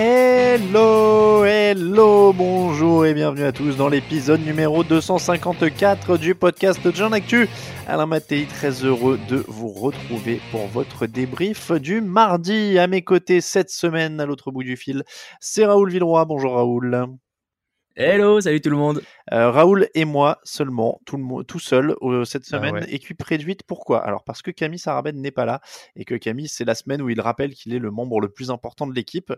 Hello, hello, bonjour et bienvenue à tous dans l'épisode numéro 254 du podcast Jean Actu. Alain Mattei, très heureux de vous retrouver pour votre débrief du mardi. À mes côtés cette semaine, à l'autre bout du fil, c'est Raoul Villeroy. Bonjour Raoul. Hello, salut tout le monde. Euh, Raoul et moi seulement, tout, le tout seul euh, cette Ah semaine, ouais. équipe réduite. Pourquoi? Alors parce que Camille Sarabène n'est pas là et que Camille, c'est la semaine où il rappelle qu'il est le membre le plus important de l'équipe,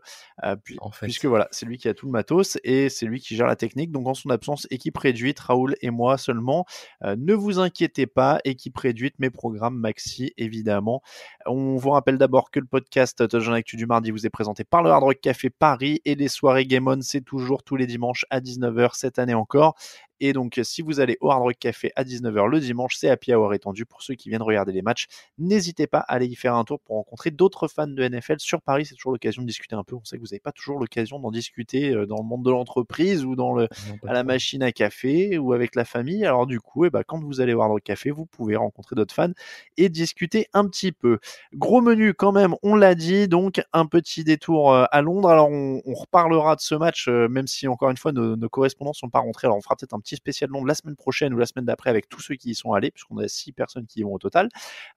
euh, puis- En fait. puisque voilà, c'est lui qui a tout le matos et c'est lui qui gère la technique. Donc en son absence, équipe réduite, Raoul et moi seulement. Euh, ne vous inquiétez pas, équipe réduite, mes programmes maxi évidemment. On vous rappelle d'abord que le podcast Touchdown Actu du mardi vous est présenté par le Hard Rock Café Paris et les soirées Game On, c'est toujours tous les dimanches à 19h cette année encore. Et donc, si vous allez au Hard Rock Café à 19h le dimanche, c'est Happy Hour étendu pour ceux qui viennent regarder les matchs. N'hésitez pas à aller y faire un tour pour rencontrer d'autres fans de NFL sur Paris. C'est toujours l'occasion de discuter un peu. On sait que vous n'avez pas toujours l'occasion d'en discuter euh, dans le monde de l'entreprise ou dans le, pas à la machine à café ou avec la famille. Alors du coup, eh ben, quand vous allez voir le café, vous pouvez rencontrer d'autres fans et discuter un petit peu. Gros menu quand même, on l'a dit, donc un petit détour euh, à Londres. Alors on, on reparlera de ce match, euh, même si encore une fois nos, nos correspondants sont pas rentrés. Alors on fera peut-être un petit spécial Londres la semaine prochaine ou la semaine d'après avec tous ceux qui y sont allés, puisqu'on a six personnes qui y vont au total.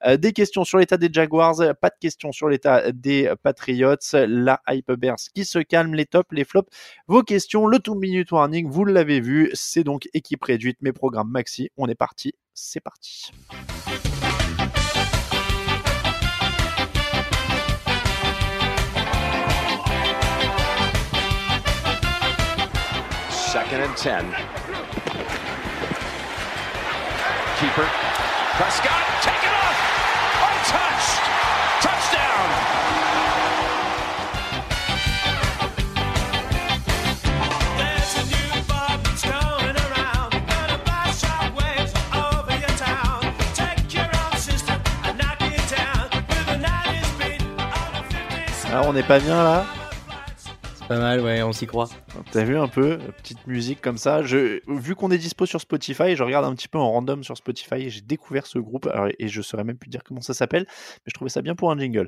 Euh, des questions sur l'état des Jaguars, pas de questions sur l'état des Patriots, la hype burst qui se calme, les tops, les flops, vos questions, le two minute warning, vous l'avez vu, c'est donc équipe réduite, mes programmes maxi, on est parti, c'est parti. Second and 10. keeper. Prescott, take it off! Untouched! Touchdown! Alors ah, on n'est pas bien là pas mal, ouais, on s'y croit. T'as vu un peu, petite musique comme ça. Vu qu'on est dispo sur Spotify, je regarde un petit peu en random sur Spotify et j'ai découvert ce groupe et je saurais même plus dire comment ça s'appelle, mais je trouvais ça bien pour un jingle.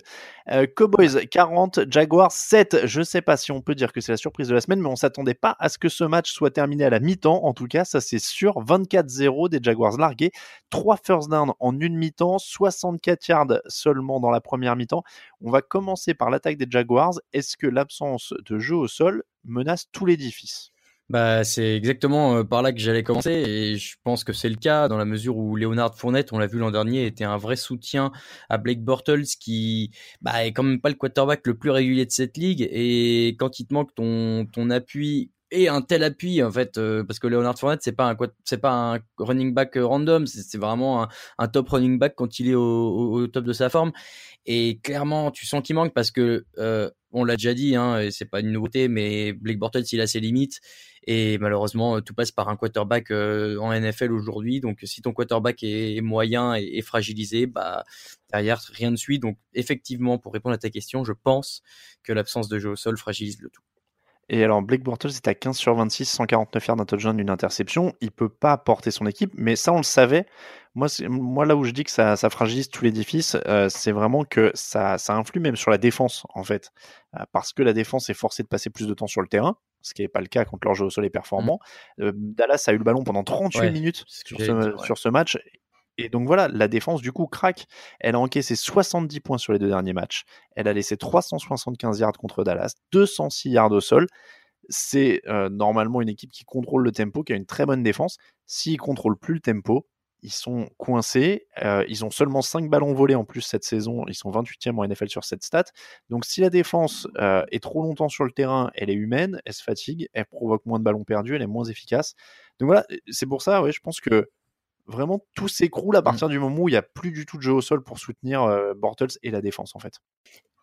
Euh, Cowboys 40, Jaguars 7. Je sais pas si on peut dire que c'est la surprise de la semaine, mais on s'attendait pas à ce que ce match soit terminé à la mi-temps. En tout cas, ça c'est sûr. 24-0 des Jaguars largués, 3 first down en une mi-temps, 64 yards seulement dans la première mi-temps. On va commencer par l'attaque des Jaguars. Est-ce que l'absence de jeu au sol menace tout l'édifice? Bah, c'est exactement euh, par là que j'allais commencer et je pense que c'est le cas dans la mesure où Leonard Fournette, on l'a vu l'an dernier, était un vrai soutien à Blake Bortles qui bah, est quand même pas le quarterback le plus régulier de cette ligue et quand il te manque ton appui et un tel appui en fait euh, parce que Leonard Fournette c'est pas un pas un running back euh, random c'est vraiment un, top running back quand il est au, top de sa forme. Et clairement tu sens qu'il manque parce que euh, on l'a déjà dit hein, et c'est pas une nouveauté mais Blake Bortles il a ses limites. Et malheureusement tout passe par un quarterback en NFL aujourd'hui. Donc si ton quarterback est moyen et, et fragilisé bah derrière rien ne suit. Donc effectivement pour répondre à ta question je pense que l'absence de jeu au sol fragilise le tout Et alors, Blake Bortles est à 15 sur 26, 149 yards d'un touchdown, une interception. Il peut pas porter son équipe, mais ça, on le savait. Moi, moi là où je dis que ça, ça fragilise tout l'édifice, euh, c'est vraiment que ça, ça influe même sur la défense, en fait. Euh, parce que la défense est forcée de passer plus de temps sur le terrain, ce qui n'est pas le cas quand leur jeu au sol est performant. Euh, Dallas a eu le ballon pendant 38 Ouais, minutes sur ce, ouais. sur ce match. Et donc voilà, la défense du coup craque. Elle a encaissé 70 points sur les deux derniers matchs. Elle a laissé 375 yards contre Dallas, 206 yards au sol. C'est euh, normalement une équipe qui contrôle le tempo, qui a une très bonne défense. S'ils contrôlent plus le tempo, ils sont coincés. Euh, ils ont seulement 5 ballons volés en plus cette saison. Ils sont 28e en NFL sur cette stat. Donc si la défense euh, est trop longtemps sur le terrain, elle est humaine, elle se fatigue, elle provoque moins de ballons perdus, elle est moins efficace. Donc voilà, c'est pour ça, ouais, je pense que vraiment tout s'écroule à partir du moment où il n'y a plus du tout de jeu au sol pour soutenir euh, Bortles et la défense en fait.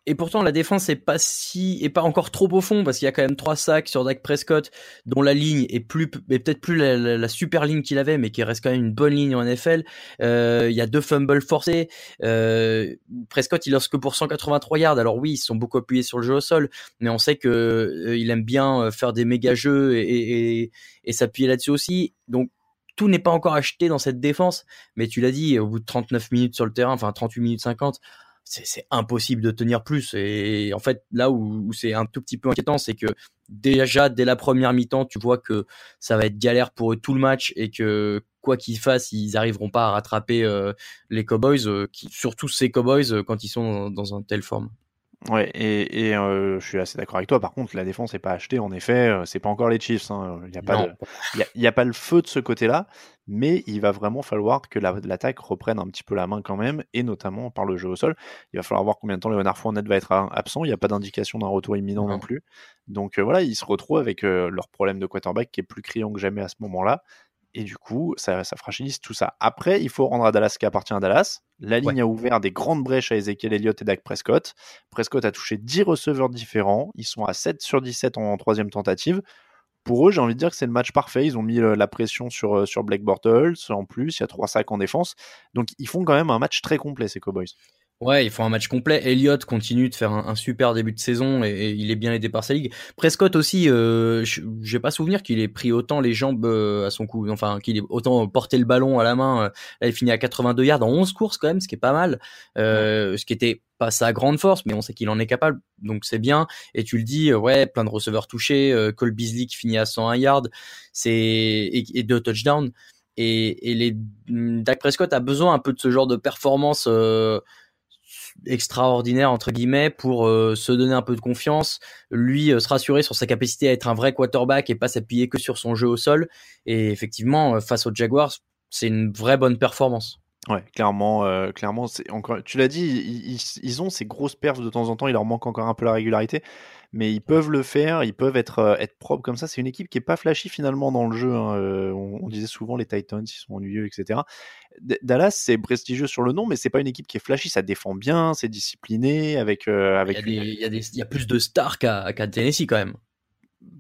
Et pourtant, la défense est pas si, est pas encore trop au fond parce qu'il y a quand même trois sacs sur Dak Prescott, dont la ligne est plus, est peut-être plus la, la- la super ligne qu'il avait, mais qui reste quand même une bonne ligne en NFL. Euh, il y a deux fumbles forcés. Euh, Prescott, il lance que pour 183 yards. Alors oui, ils sont beaucoup appuyés sur le jeu au sol, mais on sait que euh, il aime bien faire des méga jeux et- et s'appuyer là-dessus aussi. Donc tout n'est pas encore acheté dans cette défense, mais tu l'as dit, au bout de 39 minutes sur le terrain, enfin 38 minutes 50, c'est impossible de tenir plus. Et en fait, là où, c'est un tout petit peu inquiétant, c'est que déjà dès la première mi-temps, tu vois que ça va être galère pour eux tout le match et que quoi qu'ils fassent, ils arriveront pas à rattraper euh, les Cowboys, euh, surtout ces Cowboys euh, quand ils sont dans, dans une telle forme. Ouais, et, et euh, je suis assez d'accord avec toi. Par contre, la défense n'est pas achetée. En effet, euh, c'est pas encore les Chiefs. hein. Il n'y a, pas de- y a, il y a pas le feu de ce côté-là, mais il va vraiment falloir que la- l'attaque reprenne un petit peu la main quand même, et notamment par le jeu au sol. Il va falloir voir combien de temps Leonard Fournette va être a- absent. Il n'y a pas d'indication d'un retour imminent non, Non. plus. Donc euh, voilà, ils se retrouvent avec euh, leur problème de quarterback qui est plus criant que jamais à ce moment-là. Et du coup, ça, ça fragilise tout ça. Après, il faut rendre à Dallas ce qui appartient à Dallas. La ligne a ouvert des grandes brèches à Ezekiel Elliott et Dak Prescott. Prescott a touché 10 receveurs différents. Ils sont à 7 sur 17 en troisième tentative. Pour eux, j'ai envie de dire que c'est le match parfait. Ils ont mis euh, la pression sur, euh, sur Blake Bortles. En plus, il y a 3 sacs en défense. Donc, ils font quand même un match très complet, ces Cowboys. Ouais, il faut un match complet. Elliott continue de faire un, un super début de saison et, et il est bien aidé par sa ligue. Prescott aussi, euh, je j'ai pas souvenir qu'il ait pris autant les jambes euh, à son cou, enfin qu'il ait autant porté le ballon à la main. Euh, Là, il finit à 82 yards en 11 courses quand même, ce qui est pas mal. Euh, Ce qui était pas sa grande force, mais on sait qu'il en est capable, donc c'est bien. Et tu le dis, ouais, plein de receveurs touchés. Euh, Cole Beasley qui finit à 101 yards, c'est et, et deux touchdowns. Et, et les Dak Prescott a besoin un peu de ce genre de performance. Euh, extraordinaire entre guillemets pour euh, se donner un peu de confiance, lui euh, se rassurer sur sa capacité à être un vrai quarterback et pas s'appuyer que sur son jeu au sol. Et effectivement, euh, face aux Jaguars, c'est une vraie bonne performance. Ouais, clairement, clairement, c'est encore. Tu l'as dit, ils- ils ont ces grosses perfs de temps en temps. Il leur manque encore un peu la régularité, mais ils peuvent le faire. Ils peuvent être euh, être propres comme ça. C'est une équipe qui est pas flashy finalement dans le jeu. hein. Euh, on, on disait souvent les Titans, ils sont ennuyeux, etc. D- Dallas, c'est prestigieux sur le nom, mais c'est pas une équipe qui est flashy. Ça défend bien, c'est discipliné, avec euh, Il y, avec une- il, y a des- il y a plus de stars qu'à qu'à Tennessee quand même.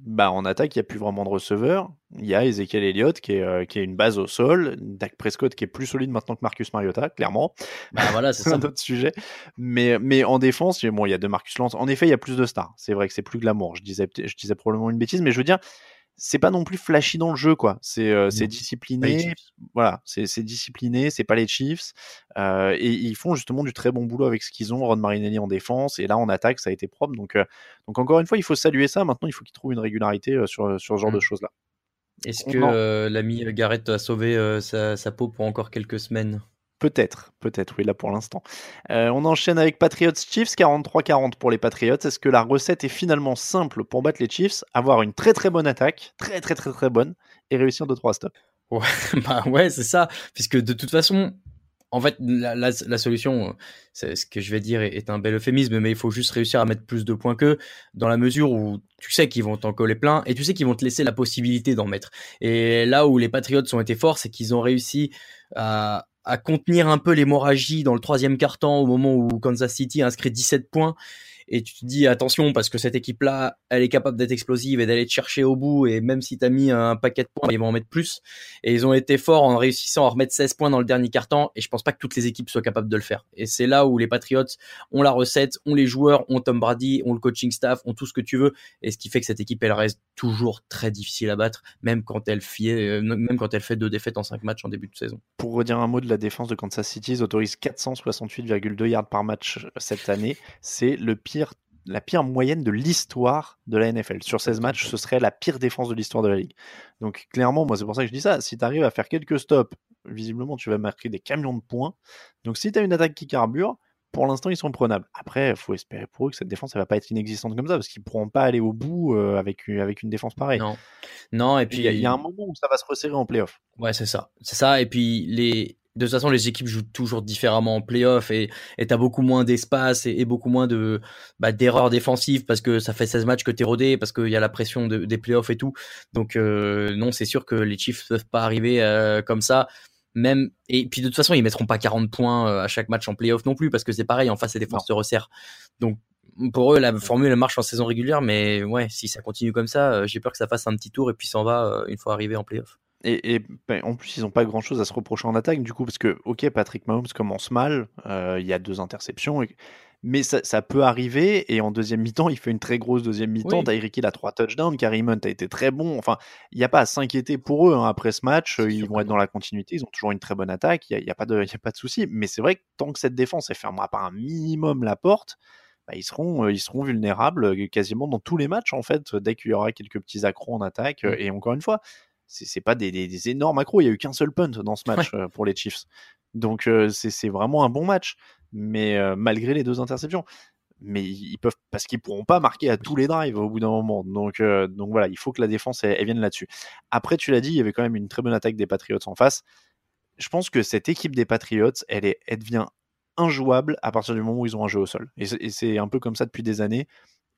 Bah, en attaque, il n'y a plus vraiment de receveurs. Il y a Ezekiel Elliott qui est, euh, qui est une base au sol, Dak Prescott qui est plus solide maintenant que Marcus Mariota, clairement. Bah voilà, c'est un autre sujet. Mais, mais en défense, bon, il y a de Marcus Lance. En effet, il y a plus de stars. C'est vrai que c'est plus glamour. Je disais, je disais probablement une bêtise, mais je veux dire, c'est pas non plus flashy dans le jeu, quoi. C'est euh, c'est discipliné. Voilà, c'est c'est discipliné. C'est pas les Chiefs. Euh, et ils font justement du très bon boulot avec ce qu'ils ont. Ron Marinelli en défense. Et là, en attaque, ça a été propre. Donc, euh, donc encore une fois, il faut saluer ça. Maintenant, il faut qu'ils trouvent une régularité euh, sur, sur ce genre Mm. de choses-là. Est-ce On que euh, l'ami Garrett a sauvé euh, sa, sa peau pour encore quelques semaines? Peut-être, peut-être, oui, là pour l'instant. Euh, on enchaîne avec Patriots Chiefs, 43-40 pour les Patriots. Est-ce que la recette est finalement simple pour battre les Chiefs Avoir une très très bonne attaque, très très très très bonne, et réussir 2-3 stops? Bah ouais, c'est ça. Puisque de toute façon, en fait, la, la, la solution, ce que je vais dire est, est un bel euphémisme, mais il faut juste réussir à mettre plus de points qu'eux, dans la mesure où tu sais qu'ils vont t'en coller plein et tu sais qu'ils vont te laisser la possibilité d'en mettre. Et là où les Patriots ont été forts, c'est qu'ils ont réussi à, à contenir un peu l'hémorragie dans le troisième quart-temps au moment où Kansas City a inscrit 17 points. Et tu te dis attention parce que cette équipe-là, elle est capable d'être explosive et d'aller te chercher au bout. Et même si t'as mis un paquet de points, ils vont en mettre plus. Et ils ont été forts en réussissant à remettre 16 points dans le dernier quart-temps. Et je pense pas que toutes les équipes soient capables de le faire. Et c'est là où les Patriots ont la recette, ont les joueurs, ont Tom Brady, ont le coaching staff, ont tout ce que tu veux. Et ce qui fait que cette équipe, elle reste toujours très difficile à battre, même quand elle fait, euh, fait deux défaites en cinq matchs en début de saison. Pour redire un mot de la défense de Kansas City, ils autorisent 468,2 yards par match cette année. C'est le pire, la pire moyenne de l'histoire de la NFL. Sur 16 matchs, ce serait la pire défense de l'histoire de la ligue. Donc clairement, moi c'est pour ça que je dis ça. Si tu arrives à faire quelques stops, visiblement tu vas marquer des camions de points. Donc si tu as une attaque qui carbure, pour l'instant ils sont prenables. Après, il faut espérer pour eux que cette défense elle va pas être inexistante comme ça, parce qu'ils pourront pas aller au bout euh, avec, une- avec une défense pareille. Non, non. Et Puis il y, y a un moment où ça va se resserrer en playoff. Ouais, c'est ça. C'est ça. Et puis, les, de toute façon, les équipes jouent toujours différemment en playoff et, t'as beaucoup moins d'espace et, et beaucoup moins de, bah, d'erreurs défensives parce que ça fait 16 matchs que t'es rodé, parce qu'il y a la pression de- des playoffs et tout. Donc, euh, non, c'est sûr que les Chiefs peuvent pas arriver euh, comme ça. même et puis de toute façon ils mettront pas 40 points euh, à chaque match en playoff non plus parce que c'est pareil en face les défenses se resserrent donc pour eux la formule marche en saison régulière mais ouais si ça continue comme ça j'ai peur que ça fasse un petit tour et puis s'en va une fois arrivé en playoff Et, et, ben, en plus, ils n'ont pas grand chose à se reprocher en attaque, du coup, parce que, ok, Patrick Mahomes commence mal, euh, il y a deux interceptions, et- mais ça, ça peut arriver, et en deuxième mi-temps, il fait une très grosse deuxième mi-temps. Oui. Tyreek Hill a trois touchdowns, Karim Hunt a été très bon. Enfin, il n'y a pas à s'inquiéter pour eux hein, après ce match, ils vont être dans la continuité, ils ont toujours une très bonne attaque, il n'y a, y a pas de, il y a pas de souci. Mais c'est vrai que tant que cette défense, elle fermera pas un minimum la porte, bah, ils, seront, euh, ils seront vulnérables euh, quasiment dans tous les matchs, en fait, dès qu'il y aura quelques petits accros en attaque. Mm. Et encore une fois, c'est c'est pas des, des- des énormes accros. Il y a eu qu'un seul punt dans ce match euh, pour les Chiefs. Donc euh, c'est c'est vraiment un bon match, mais euh, malgré les deux interceptions. Mais ils peuvent parce qu'ils pourront pas marquer à tous les drives au bout d'un moment. Donc donc voilà, il faut que la défense elle, elle vienne là-dessus. Après, tu l'as dit, il y avait quand même une très bonne attaque des Patriots en face. Je pense que cette équipe des Patriots, elle, est, elle devient injouable à partir du moment où ils ont un jeu au sol. Et c'est- un peu comme ça depuis des années.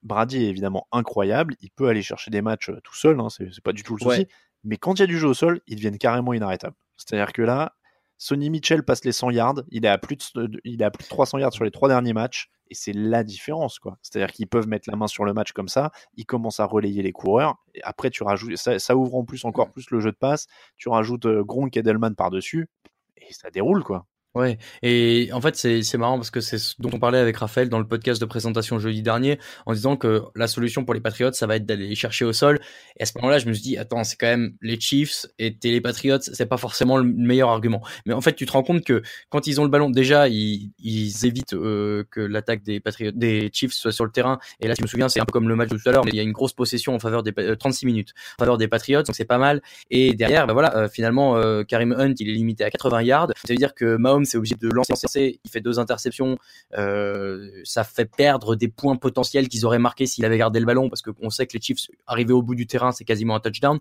Brady est évidemment incroyable. Il peut aller chercher des matchs tout seul, hein, c'est c'est pas du tout le souci. Ouais. Mais quand il y a du jeu au sol, ils deviennent carrément inarrêtables. C'est-à-dire que là, Sonny Mitchell passe les 100 yards, il est à plus de, il est à plus de 300 yards sur les trois derniers matchs, et c'est la différence, quoi. C'est-à-dire qu'ils peuvent mettre la main sur le match comme ça, ils commencent à relayer les coureurs, et après tu rajoutes, ça, ça ouvre en plus encore plus le jeu de passe, tu rajoutes euh, Gronk et Edelman par-dessus, et ça déroule, quoi. Ouais, et en fait c'est c'est marrant parce que c'est ce dont on parlait avec Raphaël dans le podcast de présentation jeudi dernier en disant que la solution pour les Patriots ça va être d'aller les chercher au sol. Et à ce moment-là, je me suis dit attends, c'est quand même les Chiefs et t'es les Patriots, c'est pas forcément le meilleur argument. Mais en fait, tu te rends compte que quand ils ont le ballon, déjà ils, ils évitent euh, que l'attaque des Patriots, des Chiefs soit sur le terrain. Et là, je me souviens, c'est un peu comme le match de tout à l'heure, mais il y a une grosse possession en faveur des Pa- euh, 36 minutes en faveur des Patriots, donc c'est pas mal. Et derrière, bah voilà, euh, finalement, Karim Hunt, il est limité à 80 yards. Ça veut dire que Mahomes est obligé de lancer, il fait deux interceptions. Euh, ça fait perdre des points potentiels qu'ils auraient marqués s'il avait gardé le ballon, parce qu'on sait que les Chiefs, arrivés au bout du terrain, c'est quasiment un touchdown.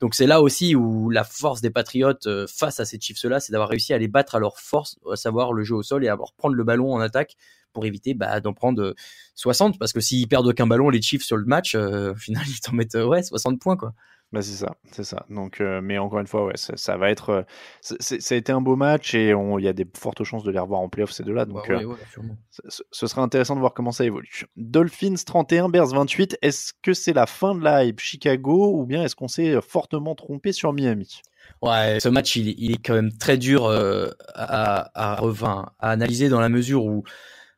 Donc c'est là aussi où la force des Patriots euh, face à ces Chiefs-là, c'est d'avoir réussi à les battre à leur force, à savoir le jeu au sol et à leur prendre le ballon en attaque pour éviter bah, d'en prendre euh, 60 parce que s'ils perdent aucun ballon les Chiefs sur le match euh, au final ils t'en mettent euh, ouais 60 points quoi Bah c'est ça, c'est ça. Donc, euh, mais encore une fois, ouais, ça, ça va être, euh, ça a été un beau match et on- il y a des fortes chances de les revoir en playoff ces deux-là. Donc, Bah, euh, ouais, ouais, sûrement. ce- sera intéressant de voir comment ça évolue. Dolphins 31, Bears 28. Est-ce que c'est la fin de la hype Chicago ou bien est-ce qu'on s'est fortement trompé sur Miami? Ouais, ce match, il, est- il est quand même très dur euh, à, à, à analyser dans la mesure où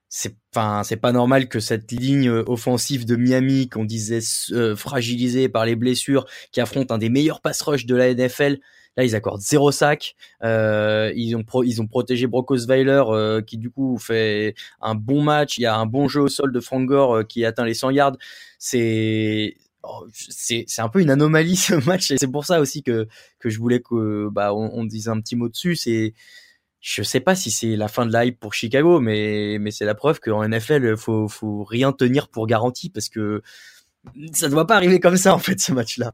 c'est, enfin, c'est pas normal que cette ligne euh, offensive de Miami, qu'on disait euh, fragilisée par les blessures, qui affronte un des meilleurs pass rush de la NFL, là, ils accordent zéro sac. Euh, ils ont pro- ils ont protégé Brock Osweiler, euh, qui du coup fait un bon match. Il y a un bon jeu au sol de Frank Gore euh, qui atteint les 100 yards. C'est oh, c'est un peu une anomalie ce match et c'est pour ça aussi que que je voulais que bah on, on dise un petit mot dessus c'est je sais pas si c'est la fin de la hype pour Chicago mais mais c'est la preuve qu'en NFL faut faut rien tenir pour garantie parce que ça ne doit pas arriver comme ça en fait ce match là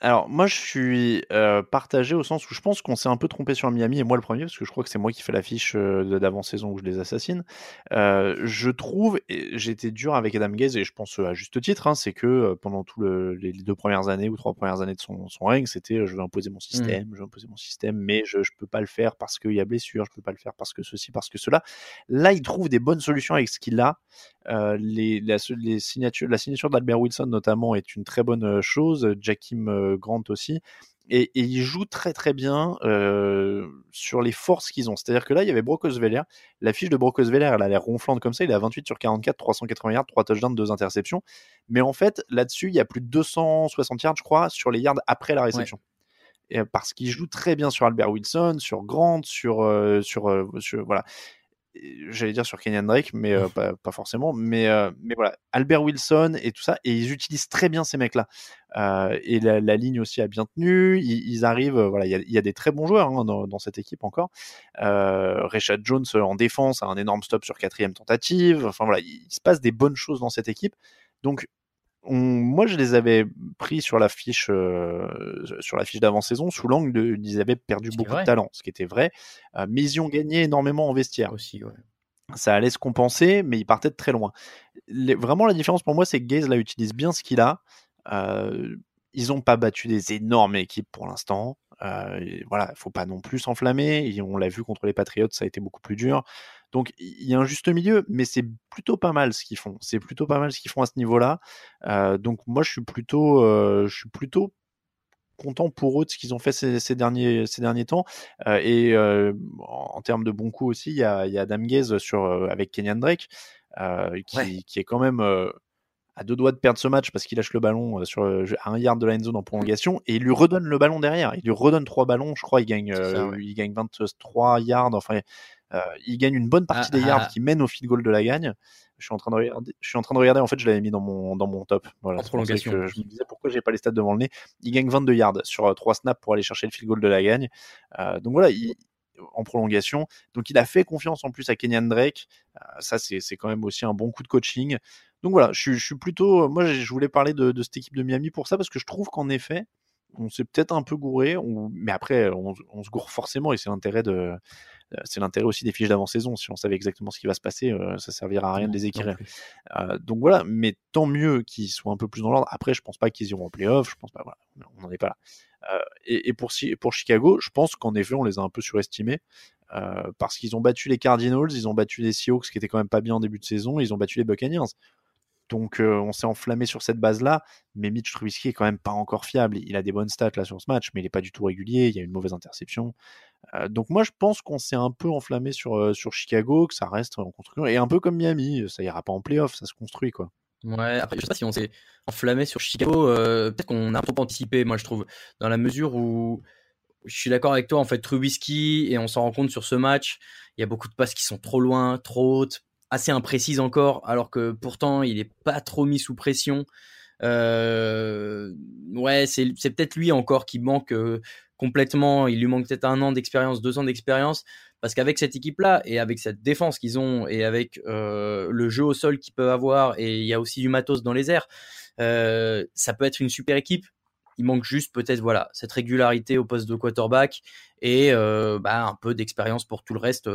Alors, moi, je suis euh, partagé au sens où je pense qu'on s'est un peu trompé sur Miami, et moi le premier, parce que je crois que c'est moi qui fais l'affiche euh, d'avant-saison où je les assassine. Euh, je trouve, et été dur avec Adam Gaze, et je pense euh, à juste titre, hein, c'est que euh, pendant tout le, les deux premières années ou trois premières années de son, son règne, c'était euh, je vais imposer mon système, je vais imposer mon système, mais je, je peux pas le faire parce qu'il y a blessure, je peux pas le faire parce que ceci, parce que cela. Là, il trouve des bonnes solutions avec ce qu'il a. Euh, les, la, les signatures, la signature d'Albert Wilson notamment est une très bonne euh, chose, Jackim euh, Grant aussi. Et, et ils jouent très très bien euh, sur les forces qu'ils ont. C'est-à-dire que là, il y avait Brock Osweiler. La fiche de Brock Osweiler, elle a l'air ronflante comme ça. Il à 28 sur 44, 380 yards, 3 touchdowns, 2 interceptions. Mais en fait, là-dessus, il y a plus de 260 yards, je crois, sur les yards après la réception. Et, parce qu'il joue très bien sur Albert Wilson, sur Grant, sur, euh, sur, euh, sur- voilà. Et J'allais dire sur Kenyan Drake, mais euh, pas, pas forcément. Mais, euh, mais voilà, Albert Wilson et tout ça, et ils utilisent très bien ces mecs-là. Euh, et la, la ligne aussi a bien tenu. Ils, ils arrivent, euh, voilà, il y a, il y a des très bons joueurs hein, dans, dans cette équipe encore. Euh, Rashad Jones euh, en défense a un énorme stop sur quatrième tentative. Enfin voilà, il, il se passe des bonnes choses dans cette équipe. Donc on- moi, je les avais pris sur la fiche, euh, sur la fiche d'avant-saison sous l'angle de, ils avaient perdu beaucoup de talent, ce qui était vrai. Euh, mais ils ont gagné énormément en vestiaire. aussi ouais. Ça allait se compenser, mais ils partaient de très loin. Les- vraiment, la différence pour moi, c'est que Gaze là utilise bien ce qu'il a. Euh, ils n'ont pas battu des énormes équipes pour l'instant. Euh, voilà, faut pas non plus s'enflammer. On l'a vu contre les Patriots, ça a été beaucoup plus dur. Donc il y a un juste milieu, mais c'est plutôt pas mal ce qu'ils font. C'est plutôt pas mal ce qu'ils font à ce niveau-là. Euh, donc moi je suis plutôt, euh, je suis plutôt content pour eux de ce qu'ils ont fait ces, ces derniers, ces derniers temps. Euh, et en termes de bons coups aussi, il y a, il y a Adam Gaze sur, avec Kenyan Drake, qui, Ouais. qui est quand même à deux doigts de perdre ce match parce qu'il lâche le ballon sur à un yard de la end zone en prolongation et il lui redonne le ballon derrière. Il lui redonne trois ballons, je crois. Il gagne, C'est ça, euh, ouais. il gagne 23 yards. Enfin, il gagne une bonne partie Ah, des yards ah. qui mènent au field goal de la gagne. Je suis en train de regarder. Je suis en train de regarder. En fait, je l'avais mis dans mon dans mon top. Voilà. En prolongation. que je me disais pourquoi j'ai pas les stats devant le nez? Il gagne 22 yards sur euh, trois snaps pour aller chercher le field goal de la gagne. Euh, donc voilà, il, en prolongation. Donc il a fait confiance en plus à Kenyan Drake. Euh, ça, c'est c'est quand même aussi un bon coup de coaching. Donc voilà, je, suis- je suis plutôt. Moi, je voulais parler de, de cette équipe de Miami pour ça parce que je trouve qu'en effet, on s'est peut-être un peu gouré. on- mais après, on, on se gourre forcément et c'est l'intérêt de. Euh, C'est l'intérêt aussi des fiches d'avant-saison. Si on savait exactement ce qui va se passer, euh, ça servira à rien de les écrire. Euh, donc voilà, mais tant mieux qu'ils soient un peu plus dans l'ordre. Après, je pense pas qu'ils iront en playoff. Je pense pas. Voilà, on n'en est pas là. Euh, et, et pour, Chi- pour Chicago, je pense qu'en effet, on les a un peu surestimés. euh, parce qu'ils ont battu les Cardinals, ils ont battu les Seahawks qui étaient quand même pas bien en début de saison, ils ont battu les Buccaneers. Donc on s'est enflammé sur cette base-là, mais Mitch Trubisky est quand même pas encore fiable. Il a des bonnes stats là sur ce match, mais il est pas du tout régulier. Il y a une mauvaise interception. Donc moi je pense qu'on s'est un peu enflammé sur Chicago, que ça reste en construction et un peu comme Miami, ça ira pas en playoff, ça se construit quoi. Ouais, après, je sais pas si on s'est enflammé sur Chicago. Peut-être qu'on a trop anticipé, moi, je trouve, dans la mesure où je suis d'accord avec toi, en fait, Trubisky, et on s'en rend compte sur ce match, il y a beaucoup de passes qui sont trop loin, trop hautes, assez imprécises encore, alors que pourtant, il est pas trop mis sous pression. Euh, ouais, c'est peut-être lui encore qui manque euh, complètement. Il lui manque peut-être un an d'expérience, deux ans d'expérience, parce qu'avec cette équipe-là et avec cette défense qu'ils ont et avec euh, le jeu au sol qu'ils peuvent avoir, et il y a aussi du matos dans les airs, ça peut être une super équipe. Il manque juste peut-être voilà cette régularité au poste de quarterback et bah, un peu d'expérience pour tout le reste.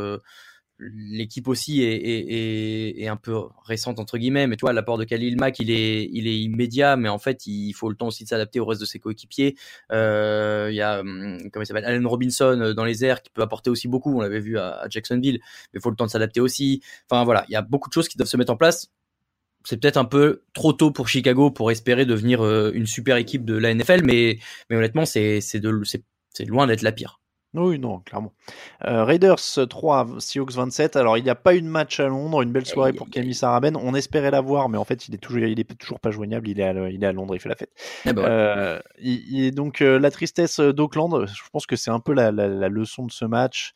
L'équipe aussi est, est, est, est un peu récente entre guillemets, mais tu vois l'apport de Khalil Mack il est il est immédiat, mais en fait il faut le temps aussi de s'adapter au reste de ses coéquipiers. Euh, Il y a hum, comment il s'appelle Allen Robinson euh, dans les airs qui peut apporter aussi beaucoup. On l'avait vu à, à Jacksonville, mais il faut le temps de s'adapter aussi. Enfin voilà, il y a beaucoup de choses qui doivent se mettre en place c'est peut-être un peu trop tôt pour Chicago pour espérer devenir euh, une super équipe de la NFL, mais, mais honnêtement, c'est c'est de- c'est loin d'être la pire. Oui, non, clairement. Euh, Raiders 3, Seahawks 27. Alors, il n'y a pas eu de match à Londres, une belle soirée pour Camille. Saraben. On espérait l'avoir, mais en fait, il est toujours, il est toujours pas joignable. Il est à, il est à Londres, il fait la fête. Ouais. Euh, il, il est donc euh, la tristesse d'Auckland. Je pense que c'est un peu la, la- la leçon de ce match,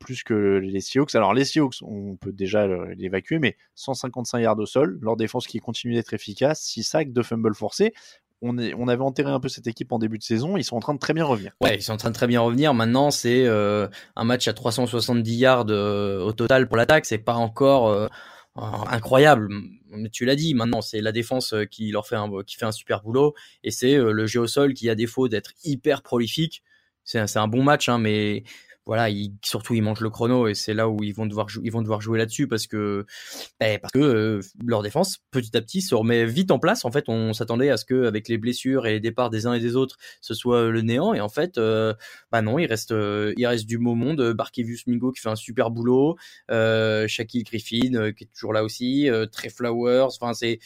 plus que les Seahawks. Alors les Seahawks, on peut déjà l'évacuer, mais 155 yards au sol, leur défense qui continue d'être efficace, 6 sacs, 2 fumbles forcés. On, est, on avait enterré un peu cette équipe en début de saison. Ils sont en train de très bien revenir. Ouais, ils sont en train de très bien revenir. Maintenant, c'est euh, un match à 370 yards euh, au total pour l'attaque. C'est pas encore euh, incroyable. Tu l'as dit, maintenant, c'est la défense qui leur fait un, qui fait un super boulot. Et c'est le jeu au sol qui a défaut d'être hyper prolifique. C'est un, un bon match, hein, mais voilà, il, surtout ils mangent le chrono et c'est là où ils vont devoir, ils vont devoir jouer là-dessus parce que, eh, parce que euh, leur défense, petit à petit, se remet vite en place. En fait, on s'attendait à ce que avec les blessures et les départs des uns et des autres, ce soit le néant. Et en fait, euh, bah non, il reste, euh, il reste du beau monde. Barkevius Mingo qui fait un super boulot, euh, Shaquille Griffin euh, qui est toujours là aussi, euh, Trey Flowers. Enfin, c'est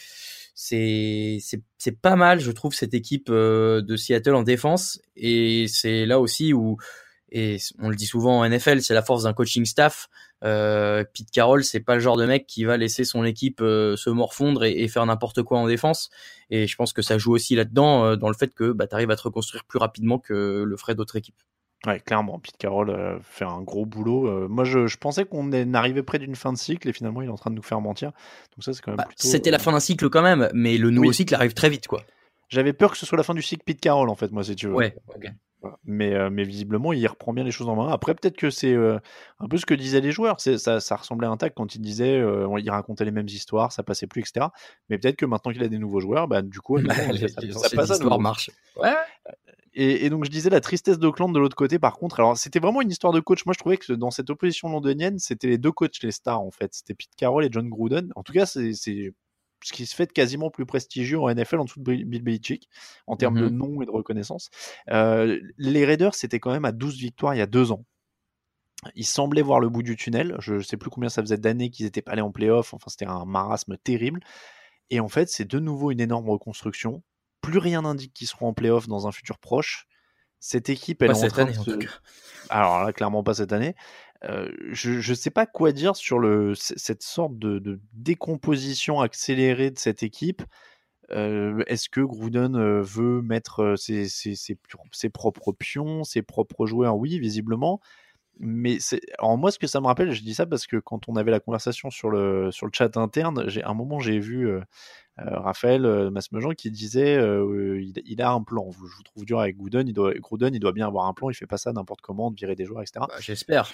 c'est pas mal, je trouve, cette équipe euh, de Seattle en défense. Et c'est là aussi où et on le dit souvent en NFL, c'est la force d'un coaching staff. Euh, Pete Carroll, c'est pas le genre de mec qui va laisser son équipe euh, se morfondre et, et faire n'importe quoi en défense. Et je pense que ça joue aussi là-dedans, euh, dans le fait que bah, tu arrives à te reconstruire plus rapidement que le ferait d'autres équipes. Ouais, clairement, Pete Carroll fait un gros boulot. Moi, je, je pensais qu'on arrivé près d'une fin de cycle et finalement, il est en train de nous faire mentir. Donc ça, c'est quand même Bah, plutôt. C'était la fin d'un cycle quand même, mais le nouveau Oui. cycle arrive très vite, quoi. J'avais peur que ce soit la fin du cycle Pete Carroll, en fait, moi, si tu veux. Ouais. ok. Mais, euh, mais visiblement, il reprend bien les choses en main. Après, peut-être que c'est euh, un peu ce que disaient les joueurs. Ça, ça ressemblait à un tag quand il disait, euh, il racontait les mêmes histoires, ça passait plus, etc. Mais peut-être que maintenant qu'il a des nouveaux joueurs, bah, du coup, Bah, ça, les- ça- les ça anciennes passe à. Ouais. Et, et donc je disais la tristesse d'Auckland de l'autre côté par contre. Alors c'était vraiment une histoire de coach. Moi je trouvais que dans cette opposition londonienne, c'était les deux coachs les stars en fait. C'était Pete Carroll et John Gruden. En tout cas c'est ce qui se fait de quasiment plus prestigieux en NFL en dessous de Bill Belichick en termes de Mhm. nom et de reconnaissance. Euh, les Raiders, c'était quand même à 12 victoires il y a deux ans. Ils semblaient voir le bout du tunnel. Je ne sais plus combien ça faisait d'années qu'ils n'étaient pas allés en playoff. Enfin, c'était un marasme terrible. Et en fait, c'est de nouveau une énorme reconstruction. Plus rien n'indique qu'ils seront en playoff dans un futur proche. Cette équipe, elle Pas est en cette train année, de en se... tout cas. Alors là, clairement pas cette année. Je ne sais pas quoi dire sur cette sorte de, décomposition accélérée de cette équipe. Est-ce que Gruden veut mettre ses, propres pions, ses propres joueurs Oui, visiblement. Mais moi, ce que ça me rappelle, je dis ça parce que quand on avait la conversation sur le, chat interne, j'ai un moment j'ai vu Raphaël Masmejean qui disait il, a un plan. Je vous trouve dur avec Gruden, il Gruden, il doit bien avoir un plan. Il fait pas ça n'importe comment, de virer des joueurs, etc Bah, J'espère.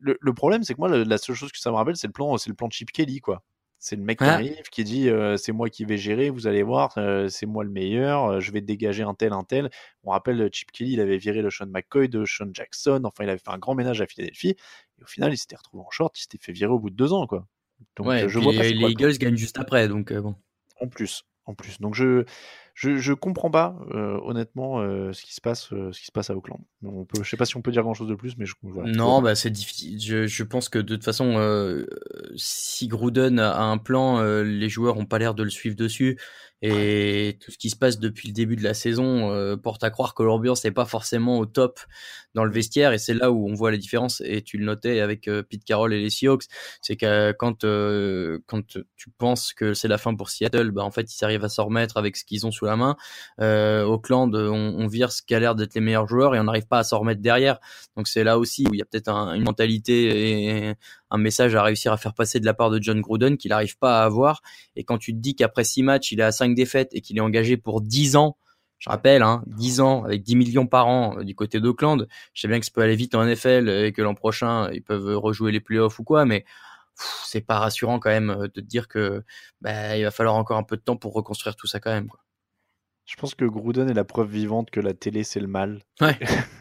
Le, le problème, c'est que moi, le- la seule chose que ça me rappelle, c'est le plan, c'est le plan Chip Kelly, quoi. C'est le mec qui arrive, qui dit euh, c'est moi qui vais gérer, vous allez voir, euh, c'est moi le meilleur, euh, je vais dégager un tel, un tel. On rappelle, Chip Kelly, il avait viré le Sean McCoy de Sean Jackson, enfin, il avait fait un grand ménage à Philadelphie, et au final, il s'était retrouvé en short, il s'était fait virer au bout de deux ans, quoi. Donc, ouais, et je puis vois pas les, les. Eagles gagnent juste après, donc bon. En plus, en plus. Donc je je, je comprends pas euh, honnêtement euh, ce qui se passe euh, ce qui se passe à Auckland. On peut, je sais pas si on peut dire grand chose de plus, mais je voilà, Non, bah c'est difficile. Je, je pense que de toute façon, si Gruden a un plan, les joueurs ont pas l'air de le suivre dessus. Et tout ce qui se passe depuis le début de la saison porte à croire que l'ambiance n'est pas forcément au top dans le vestiaire. Et c'est là où on voit la différence. Et tu le notais avec Pete Carroll et les Seahawks, c'est que quand quand tu penses que c'est la fin pour Seattle, bah en fait ils arrivent à s'en remettre avec ce qu'ils ont sous la main. Euh, Auckland, on, vire ce qui a l'air d'être les meilleurs joueurs et on n'arrive pas à s'en remettre derrière. Donc c'est là aussi où il y a peut-être un- une mentalité et un message à réussir à faire passer de la part de John Gruden qu'il n'arrive pas à avoir. Et quand tu te dis qu'après six matchs, il est à cinq défaites et qu'il est engagé pour 10 ans, je rappelle, hein, 10 ans avec 10 millions par an euh, du côté d'Auckland, je sais bien que ça peut aller vite en NFL et que l'an prochain, ils peuvent rejouer les playoffs ou quoi, mais c'est pas rassurant quand même euh, de te dire que bah, il va falloir encore un peu de temps pour reconstruire tout ça quand même. Je pense que Gruden est la preuve vivante que la télé c'est le mal. Ouais.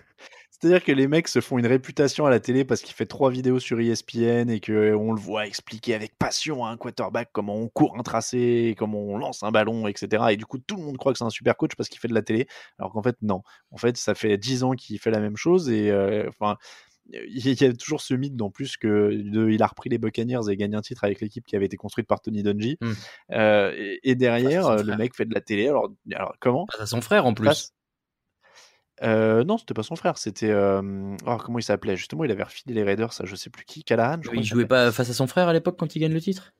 C'est-à-dire que les mecs se font une réputation à la télé parce qu'il fait trois vidéos sur ESPN et qu'on le voit expliquer avec passion à un quarterback comment on court un tracé, comment on lance un ballon, etc. Et du coup, tout le monde croit que c'est un super coach parce qu'il fait de la télé. Alors qu'en fait, non. En fait, ça fait 10 ans qu'il fait la même chose et euh, enfin. Il y a toujours ce mythe en plus que de- il a repris les Buccaneers et gagné un titre avec l'équipe qui avait été construite par Tony Dungy. Hmm. Euh, et, et derrière, euh, le frère. mec fait de la télé. Alors, alors comment? Face à son frère en plus. Euh, non, c'était pas son frère, c'était. euh, oh, comment il s'appelait? Justement, il avait refilé les Raiders, ça, je sais plus qui, Callahan, je crois. Il jouait pas face à son frère à l'époque quand il gagne le titre?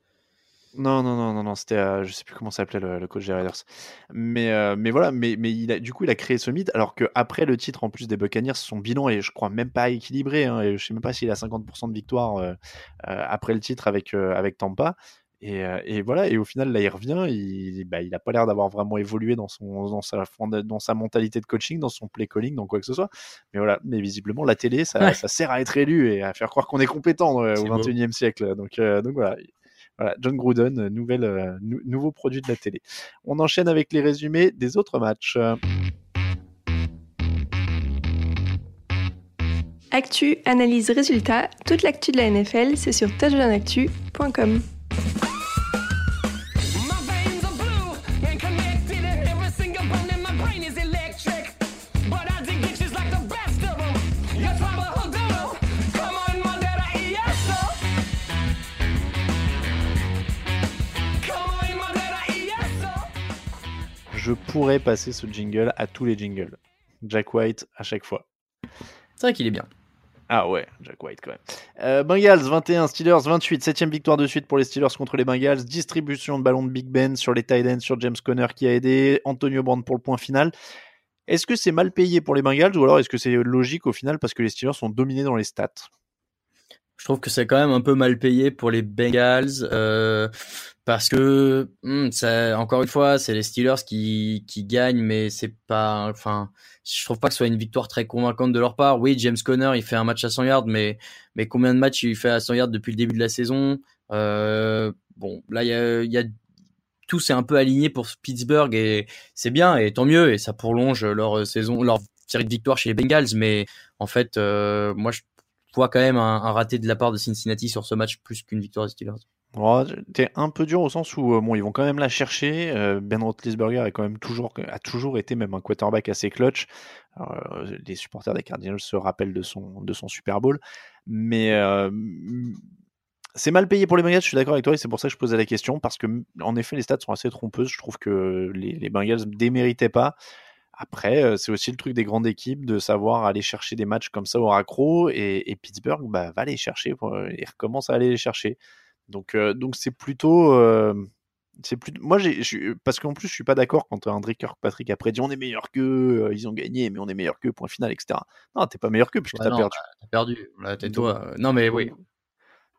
Non, non, non, non, non, c'était. euh, je sais plus comment s'appelait le, le coach des Raiders. Mais, euh, mais voilà, mais, mais il a, du coup, il a créé ce mythe, alors qu'après le titre, en plus des Buccaneers, son bilan est, je crois, même pas équilibré. Hein, et je sais même pas s'il a 50% de victoire euh, euh, après le titre avec, avec Tampa. Et, et voilà, et au final, là, il revient. Il, bah, il a pas l'air d'avoir vraiment évolué dans, son, dans, sa, dans sa mentalité de coaching, dans son play calling, dans quoi que ce soit. Mais voilà, mais visiblement, la télé, ça, Ouais. ça sert à être élu et à faire croire qu'on est compétent au beau. 21e siècle. Donc, donc voilà. Voilà, John Gruden, euh, euh, nou- nouveau produit de la télé. On enchaîne avec les résumés des autres matchs. Actu, analyse, résultat, toute l'actu de la NFL, c'est sur touchdownactu.com. je pourrais passer ce jingle à tous les jingles. Jack White à chaque fois. C'est vrai qu'il est bien. Ah ouais, Jack White quand même. Euh, Bengals 21, Steelers 28, septième victoire de suite pour les Steelers contre les Bengals. Distribution de ballon de Big Ben sur les tight ends, sur James Conner qui a aidé, Antonio Brown pour le point final. Est-ce que c'est mal payé pour les Bengals ou alors est-ce que c'est logique au final parce que les Steelers sont dominés dans les stats? Je trouve que c'est quand même un peu mal payé pour les Bengals euh, parce que hmm, ça, encore une fois, c'est les Steelers qui, qui gagnent, mais c'est pas, enfin, je trouve pas que ce soit une victoire très convaincante de leur part. Oui, James Conner, il fait un match à 100 yards, mais mais combien de matchs il fait à 100 yards depuis le début de la saison? Euh, Bon, là, il y a, y a tout s'est un peu aligné pour Pittsburgh et c'est bien et tant mieux et ça prolonge leur saison, leur série de victoires chez les Bengals. Mais en fait, euh, moi, je vois quand même un, raté de la part de Cincinnati sur ce match plus qu'une victoire des Steelers. Oh, T'es un peu dur au sens où euh, bon, ils vont quand même la chercher. Euh, ben Roethlisberger est quand même toujours, a toujours été même un quarterback assez clutch. Alors, euh, les supporters des Cardinals se rappellent de son, de son Super Bowl. Mais c'est mal payé pour les Bengals, je suis d'accord avec toi, et c'est pour ça que je posais la question, parce que en effet, les stats sont assez trompeuses. Je trouve que les, les Bengals ne déméritaient pas. Après, euh, c'est aussi le truc des grandes équipes de savoir aller chercher des matchs comme ça au raccro, et, et Pittsburgh bah, va les chercher, euh, et recommence à aller les chercher. Donc, euh, donc c'est plutôt. euh, c'est plus... Moi, j'ai, parce qu'en plus, je suis pas d'accord quand André Kirkpatrick après dit on est meilleur qu'eux, euh, ils ont gagné, mais on est meilleur qu'eux, point final, etc. Non, t'es pas meilleur qu'eux puisque Ouais, t'as perdu. bah, t'as perdu. Là, tais-toi. Non, mais oui.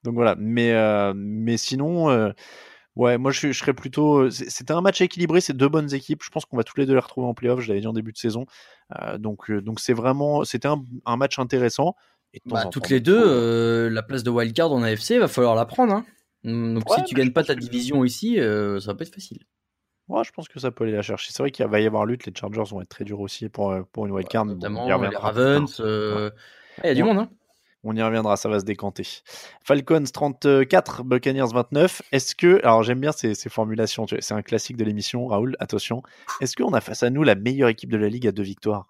Donc voilà, mais, euh, mais sinon, euh, ouais, moi je, je serais plutôt. euh, C'était un match équilibré, c'est deux bonnes équipes. Je pense qu'on va tous les deux les retrouver en playoff, je l'avais dit en début de saison. Euh, donc euh, donc c'est vraiment. C'était un, un match intéressant. Et de temps Bah, en toutes temps, les deux, euh, la place de wildcard en AFC, va falloir la prendre. Hein. Mm, Donc Ouais, si tu je gagnes pas ta que- division ici, euh, ça va pas être facile. Ouais, je pense que ça peut aller la chercher. C'est vrai qu'il va y avoir lutte, les Chargers vont être très durs aussi pour, pour une wildcard. bon, Notamment les Ravens. Il y a du Ouais. monde. Hein. On y reviendra, ça va se décanter. Falcons 34, Buccaneers 29. Est-ce que, alors j'aime bien ces, formulations, c'est un classique de l'émission, Raoul, attention. Est-ce qu'on a face à nous la meilleure équipe de la ligue à deux victoires?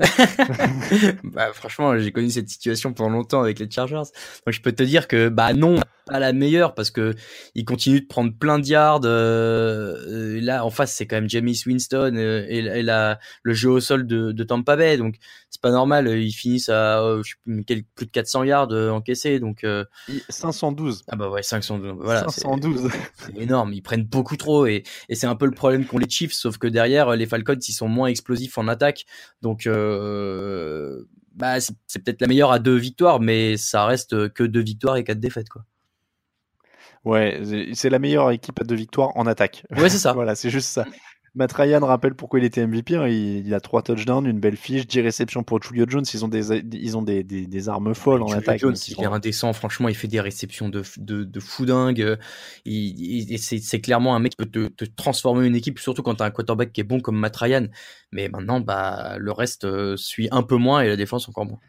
Bah, franchement, j'ai connu cette situation pendant longtemps avec les Chargers. Donc je peux te dire que bah non, pas la meilleure parce que ils continuent de prendre plein de yards. euh, euh, là, en face, c'est quand même James Winston euh, et, et la, le jeu au sol de, de Tampa Bay. Donc c'est pas normal. Ils finissent à euh, plus, de 400 yards euh, encaissés. Donc euh, 512. ah bah ouais, 500. Voilà, c'est- 512. c'est énorme. Ils prennent beaucoup trop et, et c'est un peu le problème qu'ont les Chiefs, sauf que derrière les Falcons ils sont moins explosifs en attaque, donc euh, bah c'est peut-être la meilleure à deux victoires, mais ça reste que deux victoires et quatre défaites quoi. Ouais, c'est- la meilleure équipe à deux victoires en attaque. Ouais c'est ça. voilà, c'est juste ça. Matt Ryan rappelle pourquoi il était MVP. hein. Il, il a trois touchdowns, une belle fiche, 10 réceptions pour Julio Jones. Ils ont des, ils ont des, des, des armes folles en Julio attaque. Jones, il est indécent, franchement, il fait des réceptions de, de, de fou dingue. Il, il- c'est, clairement un mec qui peut te, te transformer une équipe, surtout quand t'as un quarterback qui est bon comme Matt Ryan. Mais maintenant, bah, le reste euh, suit un peu moins et la défense encore moins.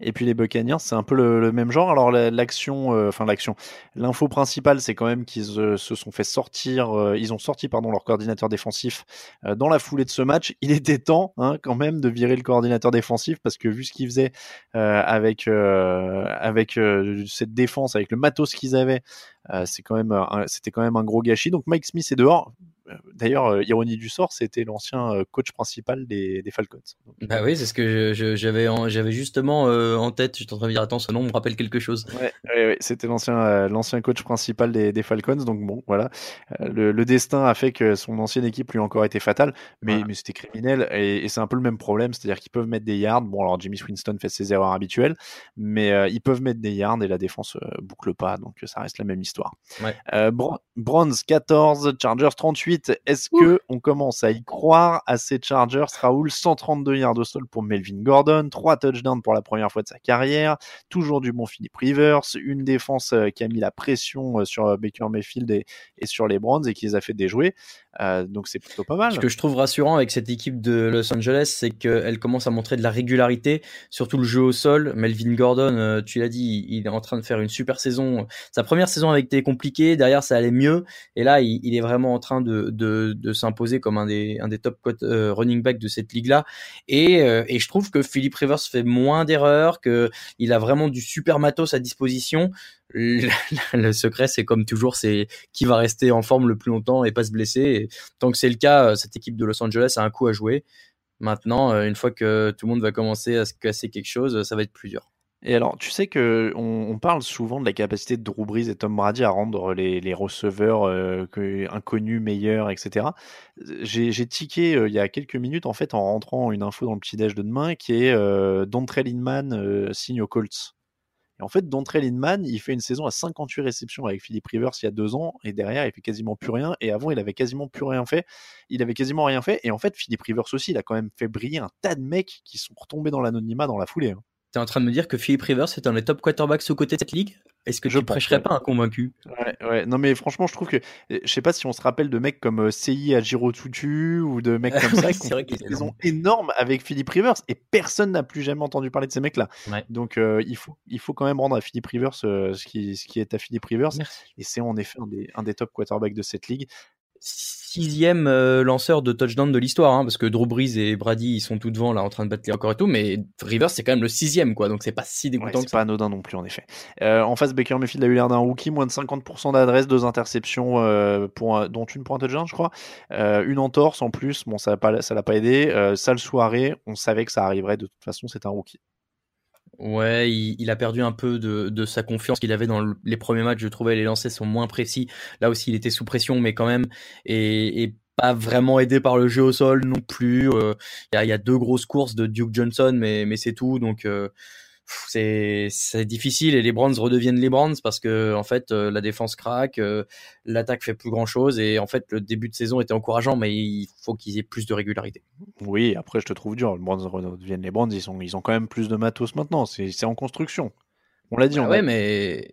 Et puis les Buccaneers, c'est un peu le, même genre. Alors la- l'action, euh, enfin l'action, l'info principale, c'est quand même qu'ils euh, se sont fait sortir, euh, ils ont sorti pardon leur coordinateur défensif dans la foulée de ce match. Il était temps, hein, quand même, de virer le coordinateur défensif parce que vu ce qu'ils faisaient avec avec cette défense, avec le matos qu'ils avaient, c'est quand même, c'était quand même un gros gâchis. Donc Mike Smith est dehors. D'ailleurs, euh, ironie du sort, c'était l'ancien euh, coach principal des, des Falcons. Donc, Bah oui, c'est ce que j'avais en- j'avais justement euh, en tête. J'étais en train de dire, attends, ce nom me rappelle quelque chose. Ouais, ouais, ouais, c'était l'ancien l'ancien coach principal des, des Falcons. Donc bon, voilà, le, le destin a fait que son ancienne équipe lui a encore été fatale, mais, Voilà. mais c'était criminel et, et c'est un peu le même problème, c'est-à-dire qu'ils peuvent mettre des yards. Bon, alors Jimmy Winston fait ses erreurs habituelles, mais euh, ils peuvent mettre des yards et la défense boucle pas, donc ça reste la même histoire. Ouais. Euh, Bronze 14, Chargers 38. Est-ce que on commence à y croire à ces Chargers, Raoul 132 yards au sol pour Melvin Gordon, 3 touchdowns pour la première fois de sa carrière toujours du bon Philip Rivers, une défense euh, qui a mis la pression euh, sur euh, Baker Mayfield et, et sur les Browns et qui les a fait déjouer. Euh, donc c'est plutôt pas mal. Ce que je trouve rassurant avec cette équipe de Los Angeles, c'est qu'elle commence à montrer de la régularité, surtout le jeu au sol. Melvin Gordon, tu l'as dit, il est en train de faire une super saison. Sa première saison avait été compliquée, derrière ça allait mieux, et là il, il est vraiment en train de, de, s'imposer comme un des, un des top euh, running back de cette ligue-là. Et, euh, et je trouve que Philip Rivers fait moins d'erreurs, que il a vraiment du super matos à disposition. Le, secret, c'est comme toujours, c'est qui va rester en forme le plus longtemps et pas se blesser. Tant que c'est le cas, euh, cette équipe de Los Angeles a un coup à jouer. Maintenant, une fois que tout le monde va commencer à se casser quelque chose, ça va être plus dur. Et alors, tu sais que on, parle souvent de la capacité de Drew Brees et Tom Brady à rendre les, les receveurs euh, inconnus meilleurs, etc. J'ai tiqué euh, il y a quelques minutes en fait en rentrant une info dans le petit déj de demain qui est euh, Dontrell Inman euh, signe aux Colts. Et en fait, Dontrell Inman, il fait une saison à 58 réceptions avec Philip Rivers il y a deux ans, et derrière, il fait quasiment plus rien. Et avant, il avait quasiment plus rien fait. Il avait quasiment rien fait. Et en fait, Philip Rivers aussi, il a quand même fait briller un tas de mecs qui sont retombés dans l'anonymat dans la foulée. hein. T'es en train de me dire que Philip Rivers est un des top quarterbacks sous côté de cette ligue? Est-ce que Je tu pense, prêcherais ouais. pas un convaincu? Ouais, ouais. Non, mais franchement, je trouve que. euh, Je sais pas si on se rappelle de mecs comme euh, Sei Ajiro Tutu ou de mecs comme ça qui ont des était saisons énormes avec Philippe Rivers et personne n'a plus jamais entendu parler de ces mecs-là. Ouais. Donc, euh, il, faut, il faut quand même rendre à Philippe Rivers euh, ce, qui, ce qui est à Philippe Rivers. Merci. Et c'est en effet un des, un des top quarterbacks de cette ligue. Sixième euh, lanceur de touchdown de l'histoire, hein, parce que Drew Brees et Brady ils sont tout devant là en train de battre les records et tout, mais Rivers c'est quand même le sixième quoi, donc c'est pas si Ouais, dégoûtant c'est que pas anodin non plus, en effet. Euh, en face, Baker Mayfield a eu l'air d'un rookie, moins de 50% d'adresse, deux interceptions, euh, pour dont une pour un touchdown, je crois. Euh, une entorse en plus, bon, ça l'a pas, ça l'a pas aidé. Euh, sale soirée, on savait que ça arriverait de toute façon, c'est un rookie. Ouais, il, il a perdu un peu de, de sa confiance qu'il avait dans le- les premiers matchs. Je trouvais les lancers sont moins précis. Là aussi, il était sous pression, mais quand même, et, pas vraiment aidé par le jeu au sol non plus. Euh, Il y, a, deux grosses courses de Duke Johnson, mais, mais c'est tout. Donc euh, c'est difficile et les Browns redeviennent les Browns parce que en fait euh, la défense craque, euh, l'attaque fait plus grand chose et en fait le début de saison était encourageant, mais il faut qu'ils aient plus de régularité. Oui, après, je te trouve dur. Les Browns redeviennent les Browns, ils, sont, ils ont quand même plus de matos maintenant. C'est c'est en construction. On l'a dit, Ah on ouais, a- mais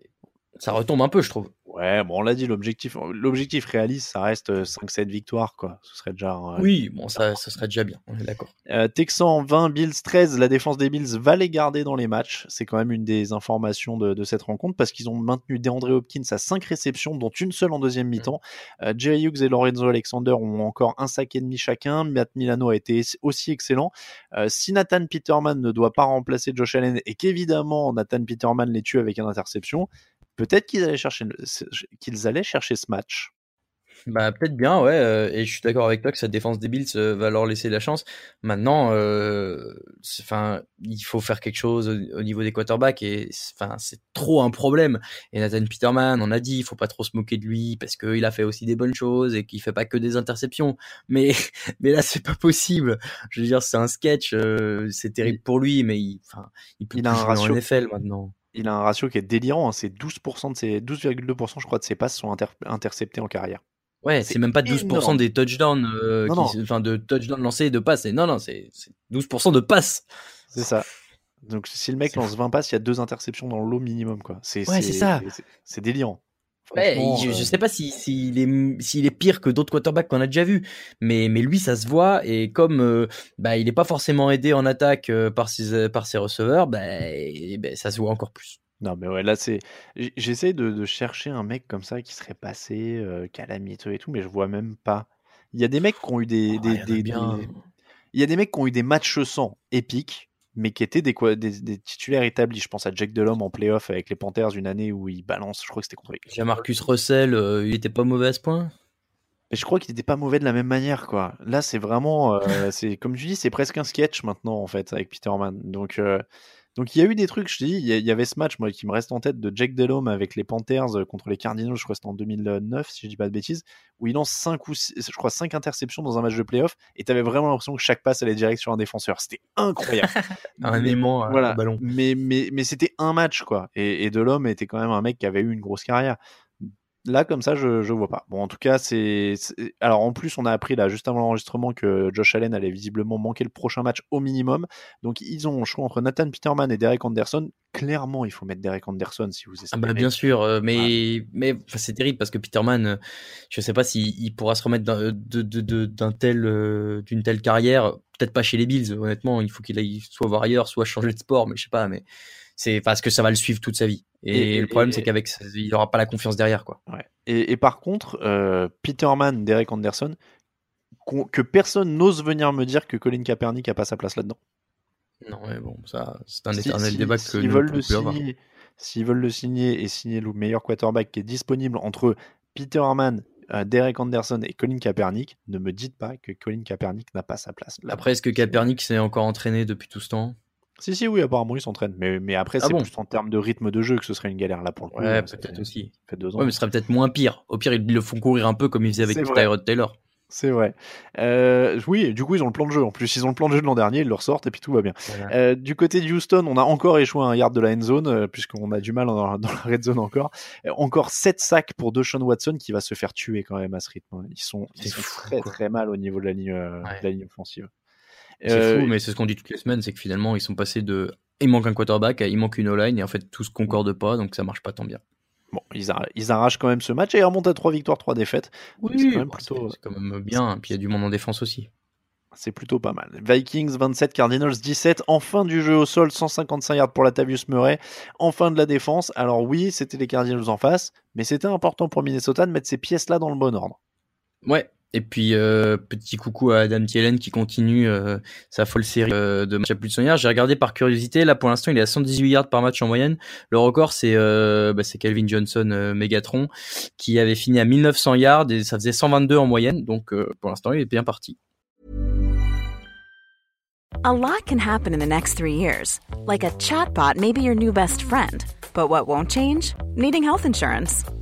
ça retombe un peu, je trouve. Ouais, bon, on l'a dit, l'objectif, l'objectif réaliste, ça reste euh, 5-7 victoires, quoi. Ce serait déjà. un- Oui, bon, ça, ça serait déjà bien, on est d'accord. Euh, Texans 20, Bills 13. La défense des Bills va les garder dans les matchs. C'est quand même une des informations de, de cette rencontre parce qu'ils ont maintenu DeAndre Hopkins à 5 réceptions, dont une seule en deuxième mi-temps. Euh, Jerry Hughes et Lorenzo Alexander ont encore un sac et demi chacun. Matt Milano a été aussi excellent. Euh, si Nathan Peterman ne doit pas remplacer Josh Allen et qu'évidemment Nathan Peterman les tue avec une interception, peut-être qu'ils allaient chercher qu'ils allaient chercher ce match. Bah peut-être bien, ouais. euh, et je suis d'accord avec toi que cette défense des Bills euh, va leur laisser la chance. Maintenant, euh, enfin, il faut faire quelque chose au, au niveau des quarterbacks et c'est- enfin c'est trop un problème. Et Nathan Peterman, on a dit, il faut pas trop se moquer de lui parce qu'il a fait aussi des bonnes choses et qu'il fait pas que des interceptions. Mais mais là c'est pas possible. Je veux dire, c'est un sketch, c'est terrible pour lui, mais il, enfin, il peut Il a un jouer ratio- en NFL maintenant. Il a un ratio qui est délirant. hein. C'est 12% de ses 12,2% je crois de ses passes sont inter- interceptées en carrière. Ouais, C'est même pas 12% énorme. des touchdowns, euh, Non, qui- enfin de touchdowns lancés et de passes. Et non, non, c'est c'est 12% de passes. C'est ça. Donc si le mec lance 20 passes, il y a deux interceptions dans l'eau minimum quoi. C'est Ouais, c'est ça. C'est délirant. Ouais, Franchement, je, euh, je sais pas si s'il est s'il est pire que d'autres quarterbacks qu'on a déjà vu, mais mais lui ça se voit et comme euh, bah il est pas forcément aidé en attaque euh, par ses par ses receveurs, bah, et- ben, ça se voit encore plus. Non mais ouais là c'est j'essaie de, de chercher un mec comme ça qui serait passé euh, calamiteux et tout mais je vois même pas. Il y a des mecs qui ont eu des, Ah, des- il y en a des- bien. des- il y a des mecs qui ont eu des matchs sans épiques mais qui étaient des, quoi, des, des titulaires établis. Je pense à Jack Delhomme en playoff avec les Panthers une année où il balance, je crois que c'était contre les Marcus Russell, euh, il était pas mauvais à ce point? Mais je crois qu'il n'était pas mauvais de la même manière, quoi. Là, c'est vraiment, euh, c'est comme tu dis, c'est presque un sketch maintenant en fait avec Peterman. Donc, euh, donc il y a eu des trucs. Je te dis, il y, avait ce match moi qui me reste en tête de Jack Delhomme avec les Panthers euh, contre les Cardinals. Je crois que c'était en 2009, si je dis pas de bêtises, où il lance cinq ou six- je crois cinq interceptions dans un match de playoff, et t'avais vraiment l'impression que chaque passe allait direct sur un défenseur. C'était incroyable. Un Mais- aimant voilà. ballon. Mais, mais, mais c'était un match, quoi. Et, et Delhomme était quand même un mec qui avait eu une grosse carrière. Là, comme ça, je, je vois pas. Bon, en tout cas, c'est. Alors, en plus, on a appris là, juste avant l'enregistrement, que Josh Allen allait visiblement manquer le prochain match au minimum. Donc, ils ont le choix entre Nathan Peterman et Derek Anderson. Clairement, il faut mettre Derek Anderson si vous Ah espérez. bah bien sûr, euh, mais mais enfin, c'est terrible parce que Peterman, euh, je sais pas s'il il pourra se remettre d'un de, de, de- d'un tel euh, d'une telle carrière. Peut-être pas chez les Bills, honnêtement. Il faut qu'il aille soit voir ailleurs, soit changer de sport, mais je sais pas. Mais c'est parce que ça va le suivre toute sa vie. Et, le problème, c'est qu'avec il aura pas la confiance derrière, quoi. Ouais. Et, et par contre, euh, Peterman, Derek Anderson, que personne n'ose venir me dire que Colin Kaepernick a pas sa place là-dedans. Non, mais bon, ça, c'est un Si- éternel si- débat que nous veulent le signer, s'ils veulent le signer et signer le meilleur quarterback qui est disponible entre Peter Herman, euh, Derek Anderson et Colin Kaepernick, ne me dites pas que Colin Kaepernick n'a pas sa place. Après, est-ce que Kaepernick s'est encore entraîné depuis tout ce temps? Si, si, oui, apparemment il s'entraîne. Mais, mais après, Ah c'est bon plus en termes de rythme de jeu que ce serait une galère là pour le coup. Ouais, peut-être aussi. ça fait deux ans. Ouais, mais ce serait peut-être moins pire. Au pire, ils le font courir un peu comme ils faisaient avec. Tyrod Taylor. C'est vrai. Euh, oui, du coup, ils ont le plan de jeu. En plus, ils ont le plan de jeu de l'an dernier, ils le ressortent et puis tout va bien. Voilà. Euh, du côté de Houston, on a encore échoué à un yard de la end zone, euh, puisqu'on a du mal dans la, dans la red zone encore. Encore 7 sacs pour Deshaun Watson qui va se faire tuer quand même à ce rythme. Ils sont, ils C'est sont fou, très quoi. très mal au niveau de la ligne, Ouais. de la ligne offensive. C'est Euh, fou, mais c'est ce qu'on dit toutes les semaines, c'est que finalement, ils sont passés de Il manque un quarterback, il manque une O-line et en fait tout se concorde pas, donc ça marche pas tant bien. Bon, ils, arra- ils arrachent quand même ce match et ils remontent à 3 victoires, 3 défaites. Donc c'est quand bon, plutôt, quand même bien. Puis il y a du monde en défense aussi. c'est plutôt pas mal. Vikings 27, Cardinals 17. En fin du jeu au sol, 155 yards pour Latavius Murray. En fin de la défense. Alors oui, c'était les Cardinals en face, mais c'était important pour Minnesota de mettre ces pièces-là dans le bon ordre. Ouais. Et puis euh, petit coucou à Adam Thielen qui continue euh, sa folle série euh, de matchs à plus de 100 yards. J'ai regardé par curiosité. Là pour l'instant il est à 118 yards par match en moyenne. Le record c'est bah, Calvin Johnson Megatron qui avait fini à 1900 yards et ça faisait 122 en moyenne. Donc pour l'instant il est bien parti. A lot can happen in the next three years. Like a chatbot your new best friend. But what won't change? Needing health insurance.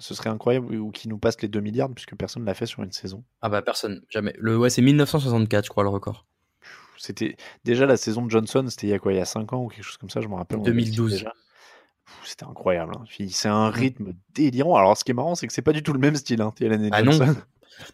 Ce serait incroyable ou qu'ils nous passent les 2 milliards puisque personne ne l'a fait sur une saison. Ah bah personne jamais. Le ouais c'est 1964 je crois le record. C'était déjà la saison de Johnson, c'était il y a quoi Il y a 5 ans ou quelque chose comme ça, je me rappelle. on avait dit 2012. déjà. Pff, C'était incroyable. hein. C'est un rythme délirant. Alors, ce qui est marrant, c'est que c'est pas du tout le même style, hein, Ah non. Johnson.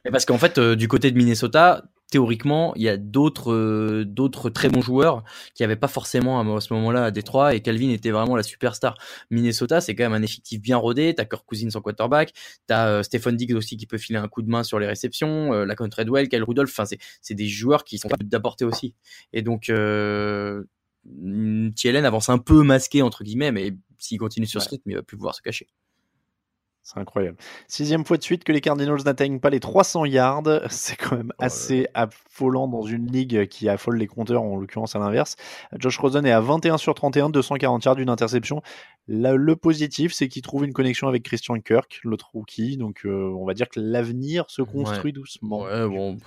Mais parce qu'en fait, euh, du côté de Minnesota, théoriquement, il y a d'autres euh, d'autres très bons joueurs qui n'avaient pas forcément à, à ce moment-là à Détroit et Calvin était vraiment la superstar. Minnesota, c'est quand même un effectif bien rodé. T'as Kirk Cousins en quarterback, t'as euh, Stephen Diggs aussi qui peut filer un coup de main sur les réceptions, euh, la Treadwell, Kyle Rudolph. Enfin, c'est c'est des joueurs qui sont capables d'apporter aussi. Et donc, euh, Thielen avance un peu masqué entre guillemets, mais s'il continue sur ce rythme, il va plus pouvoir se cacher. C'est incroyable. Sixième fois de suite que les Cardinals n'atteignent pas les 300 yards. C'est quand même Oh assez affolant dans une ligue qui affole les compteurs, en l'occurrence à l'inverse. Josh Rosen est à 21 sur 31, 240 yards d'une interception. Là, le positif, c'est qu'il trouve une connexion avec Christian Kirk, l'autre rookie. Donc, euh, on va dire que l'avenir se construit doucement. Ouais, bon.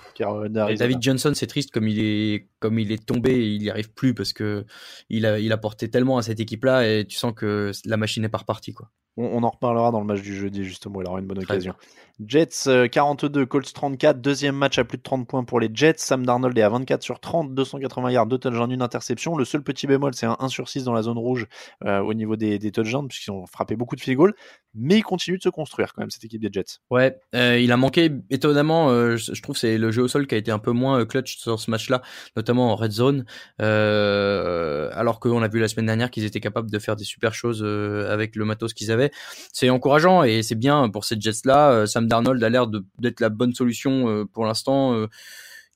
David Johnson, c'est triste comme il est comme il est tombé, et il n'y arrive plus parce que il a il a porté tellement à cette équipe-là et tu sens que la machine est pas repartie quoi. On, on en reparlera dans le match du jeudi, justement. Il aura une bonne occasion. Jets euh, 42, Colts 34. Deuxième match à plus de 30 points pour les Jets. Sam Darnold est à 24 sur 30, 280 yards, 2 touchdowns, une interception. Le seul petit bémol, c'est un 1 sur 6 dans la zone rouge euh, au niveau des, des touchdowns, puisqu'ils ont frappé beaucoup de field goals. Mais ils continuent de se construire quand même, cette équipe des Jets. Ouais, euh, il a manqué étonnamment. euh, je, je trouve c'est le jeu au sol qui a été un peu moins euh, clutch sur ce match-là, notamment en red zone. Euh, alors qu'on a vu la semaine dernière qu'ils étaient capables de faire des super choses euh, avec le matos qu'ils avaient. C'est encourageant et c'est bien pour ces Jets-là. Euh, Sam Darnold a l'air d'être la bonne solution euh, pour l'instant. Euh,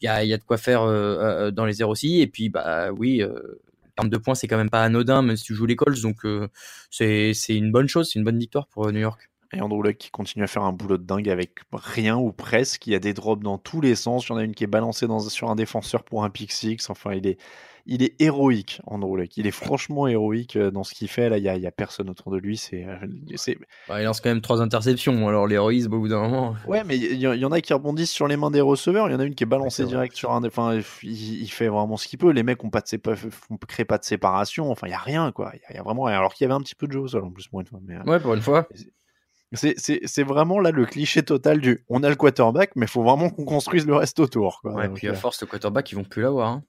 Il y, a, il y a de quoi faire euh, euh, dans les airs aussi. Et puis bah oui. Euh, en termes de points, c'est quand même pas anodin, même si tu joues les Colts, donc euh, c'est une bonne chose, c'est une bonne victoire pour euh, New York. Et Andrew Luck qui continue à faire un boulot de dingue avec rien ou presque. Il y a des drops dans tous les sens. Il y a une qui est balancée sur un défenseur pour un pick six. Enfin, il est, il est héroïque, Andrew Luck. Il est franchement héroïque euh, dans ce qu'il fait. Là, il y a, personne autour de lui. C'est, euh. Bah, il lance quand même trois interceptions, alors l'héroïsme au bout d'un moment. Ouais, mais il y, en a qui rebondissent sur les mains des receveurs. Il y en a une qui est balancée direct sur un. Enfin, il, il fait vraiment ce qu'il peut. Les mecs ont pas de sépa... pas de séparation. Enfin, il y a rien, quoi. Il y a, il y a vraiment rien. Alors qu'il y avait un petit peu de jeu au sol en plus, pour une fois. Mais, euh, Ouais, pour une fois. C'est, vraiment là le cliché total du on a le quarterback, mais il faut vraiment qu'on construise le reste autour. Quoi. Ouais, Donc, puis à force, le quarterback, ils vont plus l'avoir. Hein.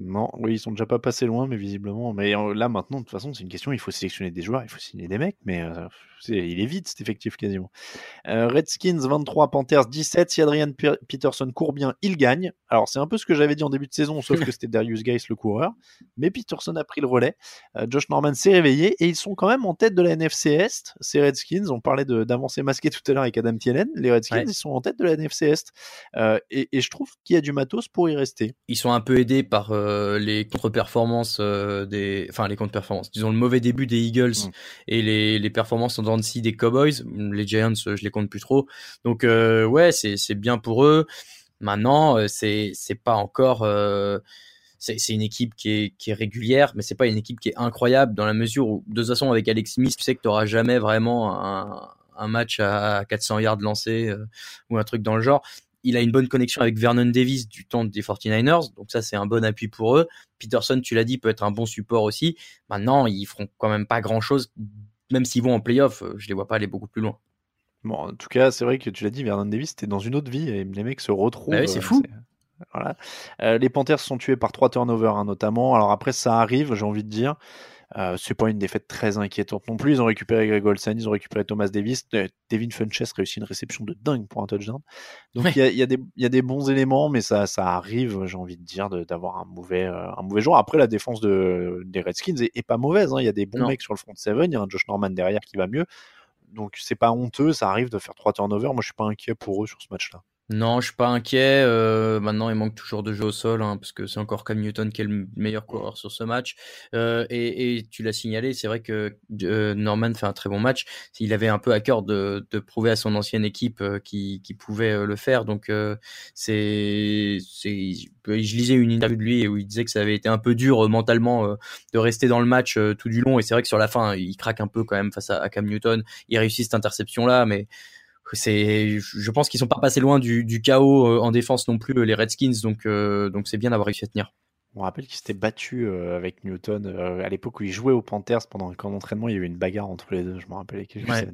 Non, oui, ils sont déjà pas passés loin, mais visiblement. Mais euh, là maintenant, de toute façon, c'est une question. Il faut sélectionner des joueurs, il faut signer des mecs, mais euh, il est vite cet effectif quasiment. Euh, Redskins 23, Panthers 17. Si Adrian Pe- Peterson court bien, il gagne. Alors c'est un peu ce que j'avais dit en début de saison, sauf que c'était Darius Geis le coureur. Mais Peterson a pris le relais. Euh, Josh Norman s'est réveillé et ils sont quand même en tête de la NFC Est. Ces Redskins, on parlait d'avancée masquée tout à l'heure avec Adam Thielen. Les Redskins, Ouais. ils sont en tête de la NFC Est. Et, et je trouve qu'il y a du matos pour y rester. Ils sont un peu aidés par euh, les contre-performances euh, des, enfin les contre-performances. Disons le mauvais début des Eagles Mm. et les, les performances en dents de des Cowboys. Les Giants, euh, je les compte plus trop. Donc ouais, c'est c'est bien pour eux. Maintenant, c'est c'est pas encore. c'est c'est une équipe qui est, qui est régulière, mais c'est pas une équipe qui est incroyable dans la mesure où, de toute façon, avec Alex Smith, tu sais que tu n'auras jamais vraiment un, un match à 400 yards lancé euh, ou un truc dans le genre. Il a une bonne connexion avec Vernon Davis du temps des 49ers, donc ça c'est un bon appui pour eux. Peterson, tu l'as dit, peut être un bon support aussi. Maintenant, ils feront quand même pas grand chose, même s'ils vont en playoff, euh, je les vois pas aller beaucoup plus loin. Bon, en tout cas, c'est vrai que tu l'as dit, Vernon Davis, c'était dans une autre vie et les mecs se retrouvent. Bah oui, c'est euh, fou. Voilà. Euh, les Panthers sont tués par trois turnovers, hein, notamment. Alors après, ça arrive, j'ai envie de dire. Euh, c'est pas une défaite très inquiétante non plus. Ils ont récupéré Greg Olsen, ils ont récupéré Thomas Davis. Euh, Devin Funchess réussit une réception de dingue pour un touchdown. Donc il Ouais. y, a, y des- il y a des bons éléments, mais ça, ça arrive, j'ai envie de dire, d'avoir un mauvais, euh, un mauvais jour. Après, la défense de, des Redskins est, est pas mauvaise. hein. Il y a des bons Non. mecs sur le front seven. Il y a un Josh Norman derrière qui va mieux. Donc c'est pas honteux, ça arrive de faire trois turnovers. Moi, je suis pas inquiet pour eux sur ce match-là. Non, je suis pas inquiet. Euh, maintenant, il manque toujours de jeu au sol, hein, parce que c'est encore Cam Newton qui est le meilleur coureur sur ce match. Euh, et, et tu l'as signalé, c'est vrai que euh, Norman fait un très bon match. Il avait un peu à cœur de, de prouver à son ancienne équipe euh, qu'il qu'il pouvait euh, le faire. Donc, euh, c'est, c'est, je lisais une interview de lui où il disait que ça avait été un peu dur mentalement de rester dans le match tout du long. Et c'est vrai que sur la fin, il craque un peu quand même face à, à Cam Newton. Il réussit cette interception là, mais c'est je pense qu'ils sont pas passés loin du, du chaos euh, en défense non plus euh, les Redskins donc euh, donc c'est bien d'avoir réussi à tenir On rappelle qu'il s'était battu avec Newton à l'époque où il jouait aux Panthers pendant un camp d'entraînement. Il y a eu une bagarre entre les deux. Je me rappelle Ouais.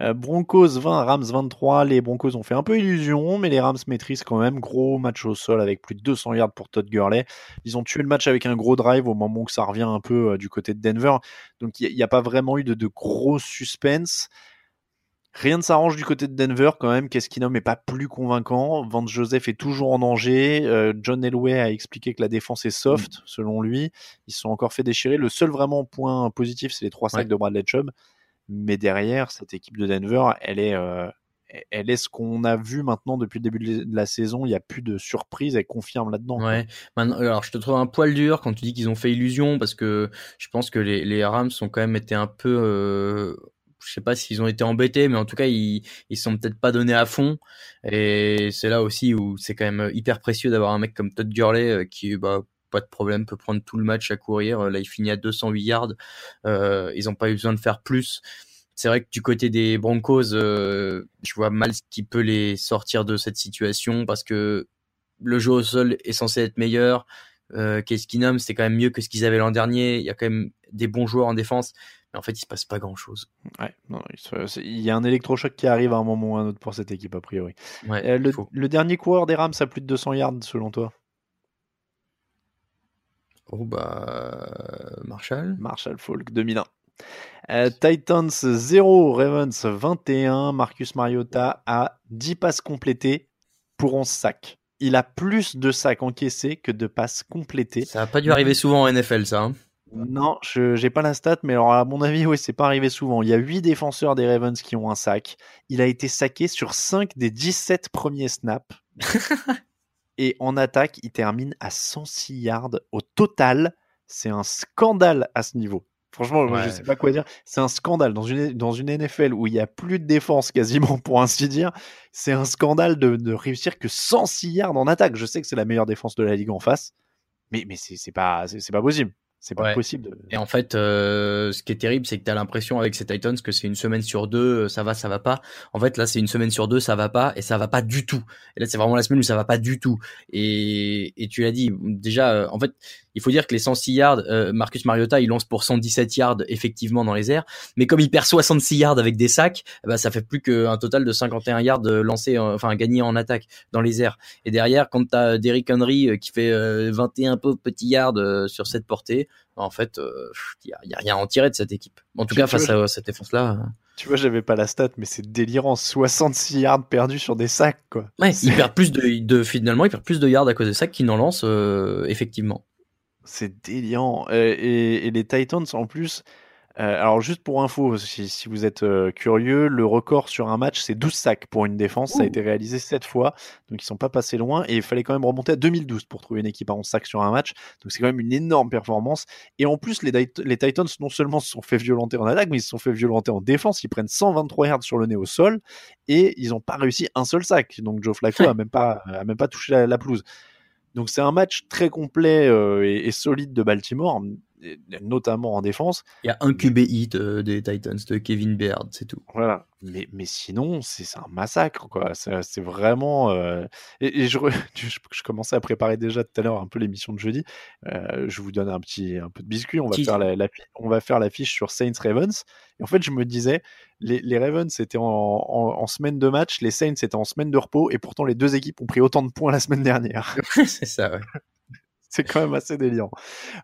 Euh, Broncos 20, Rams 23. Les Broncos ont fait un peu illusion, mais les Rams maîtrisent quand même. Gros match au sol avec plus de 200 yards pour Todd Gurley. Ils ont tué le match avec un gros drive au moment où ça revient un peu euh, du côté de Denver. Donc il n'y a, pas vraiment eu de, de gros suspense. Rien ne s'arrange du côté de Denver quand même. Qu'est-ce qui nomme est pas plus convaincant. Vance Joseph est toujours en danger. Euh, John Elway a expliqué que la défense est soft, selon lui. Ils se sont encore fait déchirer. Le seul vraiment point positif, c'est les trois sacs Ouais. de Bradley Chubb. Mais derrière, cette équipe de Denver, elle est, euh, elle est ce qu'on a vu maintenant depuis le début de la saison. Il n'y a plus de surprise. Elle confirme là-dedans. ouais Maintenant, alors je te trouve un poil dur quand tu dis qu'ils ont fait illusion parce que je pense que les, les Rams ont quand même été un peu euh, je sais pas s'ils ont été embêtés mais en tout cas ils ils sont peut-être pas donnés à fond. Et c'est là aussi où c'est quand même hyper précieux d'avoir un mec comme Todd Gurley euh, qui bah pas de problème peut prendre tout le match à courir. Là il finit à 208 yards. Euh, ils ont pas eu besoin de faire plus. C'est vrai que du côté des Broncos, euh, je vois mal ce qui peut les sortir de cette situation parce que le jeu au sol est censé être meilleur. Euh, Case Keenum, c'est quand même mieux que ce qu'ils avaient l'an dernier. Il y a quand même des bons joueurs en défense, mais en fait, il se passe pas grand chose. Ouais, non, il y a un électrochoc qui arrive à un moment ou à un autre pour cette équipe, a priori. Ouais, Euh, le, dernier coureur des Rams a plus de 200 yards, selon toi? Oh bah Marshall. Marshall Falk 2001. Euh, Titans 0, Ravens 21. Marcus Mariota a 10 passes complétées pour 11 sacs. Il a plus de sacs encaissés que de passes complétées. Ça a pas dû arriver souvent en NFL, ça. hein. Non, je j'ai pas la stat, mais alors à mon avis, oui, c'est pas arrivé souvent. Il y a 8 défenseurs des Ravens qui ont un sac. Il a été saqué sur 5 des 17 premiers snaps. Et en attaque, il termine à 106 yards au total. C'est un scandale à ce niveau. Franchement, je Ouais. sais pas quoi dire. C'est un scandale dans une, dans une NFL où il y a plus de défense quasiment, pour ainsi dire. C'est un scandale de, de réussir que 106 yards en attaque. Je sais que c'est la meilleure défense de la ligue en face, mais, mais c'est pas, pas possible. C'est pas Ouais. possible. de- Et en fait, euh, ce qui est terrible, c'est que tu as l'impression avec ces Titans que c'est une semaine sur deux, euh, ça va, ça va pas. En fait, là, c'est une semaine sur deux, ça va pas, et ça va pas du tout. Et là, c'est vraiment la semaine où ça va pas du tout. Et, et tu l'as dit, déjà, euh, en fait, il faut dire que les 106 yards, euh, Marcus Mariota, il lance pour 117 yards effectivement dans les airs, mais comme il perd 66 yards avec des sacs, ben, ça fait plus qu'un total de 51 yards euh, lancés, enfin gagnés en attaque dans les airs. Et derrière, quand tu as Derrick Henry euh, qui fait euh, 21 peu petits yards sur cette portée, en fait, il y, a, y a rien à en tirer de cette équipe. En tout Tu- cas, tu face vois, à cette défense-là. euh, Tu vois, j'avais pas la stat, mais c'est délirant. 66 yards perdus sur des sacs, quoi. Ouais, C'est- il perd plus de, de finalement, il perd plus de yards à cause de ça qu'il n'en lance euh, effectivement. C'est délirant. Euh, et, et les Titans, en plus, euh, alors juste pour info, si, si vous êtes euh, curieux, le record sur un match, c'est 12 sacs pour une défense. Ça a été réalisé 7 fois, donc ils sont pas passés loin. Et il fallait quand même remonter à 2012 pour trouver une équipe à 11 sacs sur un match. Donc c'est quand même une énorme performance. Et en plus, les, Tit- les Titans, non seulement se sont fait violenter en attaque, mais ils se sont fait violenter en défense. Ils prennent 123 yards sur le nez au sol et ils n'ont pas réussi un seul sac. Donc Joe Flacco a même pas, a même pas touché la, la pelouse. Donc c'est un match très complet euh, et, et solide de Baltimore. Notamment en défense. Il y a un QB hit euh, des Titans de Kevin Baird, c'est tout. Voilà. Mais, mais sinon, c'est un massacre, quoi. C'est vraiment. euh, Et, et je, re- je, je commençais à préparer déjà tout à l'heure un peu l'émission de jeudi. Euh, je vous donne un petit un peu de biscuit. On va faire la, la- on va faire l'affiche sur Saints Ravens. Et en fait, je me disais, les, les Ravens étaient en, en, en semaine de match, les Saints étaient en semaine de repos, et pourtant les deux équipes ont pris autant de points la semaine dernière. c'est ça, ouais. C'est quand même assez délirant.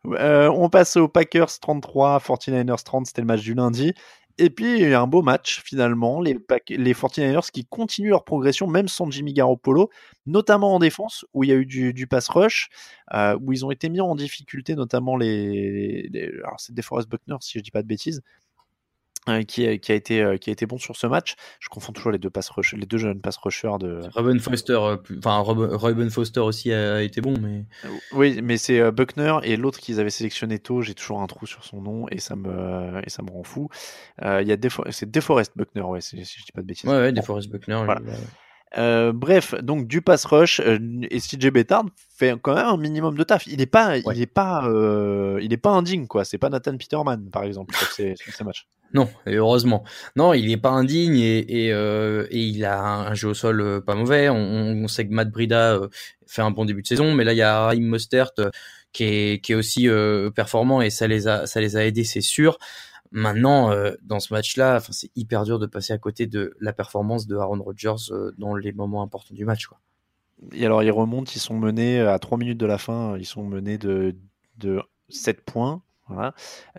Euh, on passe aux Packers 33, 49ers 30, c'était le match du lundi. Et puis, il y a un beau match finalement. Les, les 49ers qui continuent leur progression, même sans Jimmy Garoppolo, notamment en défense, où il y a eu du, pass rush, euh, où ils ont été mis en difficulté, notamment les. alors, c'est DeForest Buckner, si je dis pas de bêtises. Euh, qui, a, qui, a été, euh, qui a été bon sur ce match. Je confonds toujours les deux, pass rush, les deux jeunes pass rushers de, Robin Foster, euh, enfin Robin Foster aussi a été bon, mais Oui, mais c'est Buckner et l'autre qu'ils avaient sélectionné tôt, j'ai toujours un trou sur son nom et ça me, et ça me rend fou. Euh, Il y a Defo- c'est DeForest Buckner, ouais, si, je dis pas de bêtises. ouais, ouais. DeForest Buckner. Voilà. il- ouais. Euh, bref, donc du pass rush euh, et CJ Bettard fait quand même un minimum de taf. Il n'est pas, Ouais. il est pas, euh, il est pas indigne quoi. C'est pas Nathan Peterman par exemple sur ces, matchs. Non, et heureusement. Non, il est pas indigne et, et, euh, et il a un, jeu au sol euh, pas mauvais. On, on sait que Matt Brida fait un bon début de saison, mais là il y a Raheem Mostert qui est, qui est aussi euh, performant et ça les a, ça les a aidés, c'est sûr. Maintenant, euh, dans ce match-là, c'est hyper dur de passer à côté de la performance de Aaron Rodgers euh, dans les moments importants du match. Et alors ils remontent, ils sont menés à 3 minutes de la fin, ils sont menés de, de 7 points.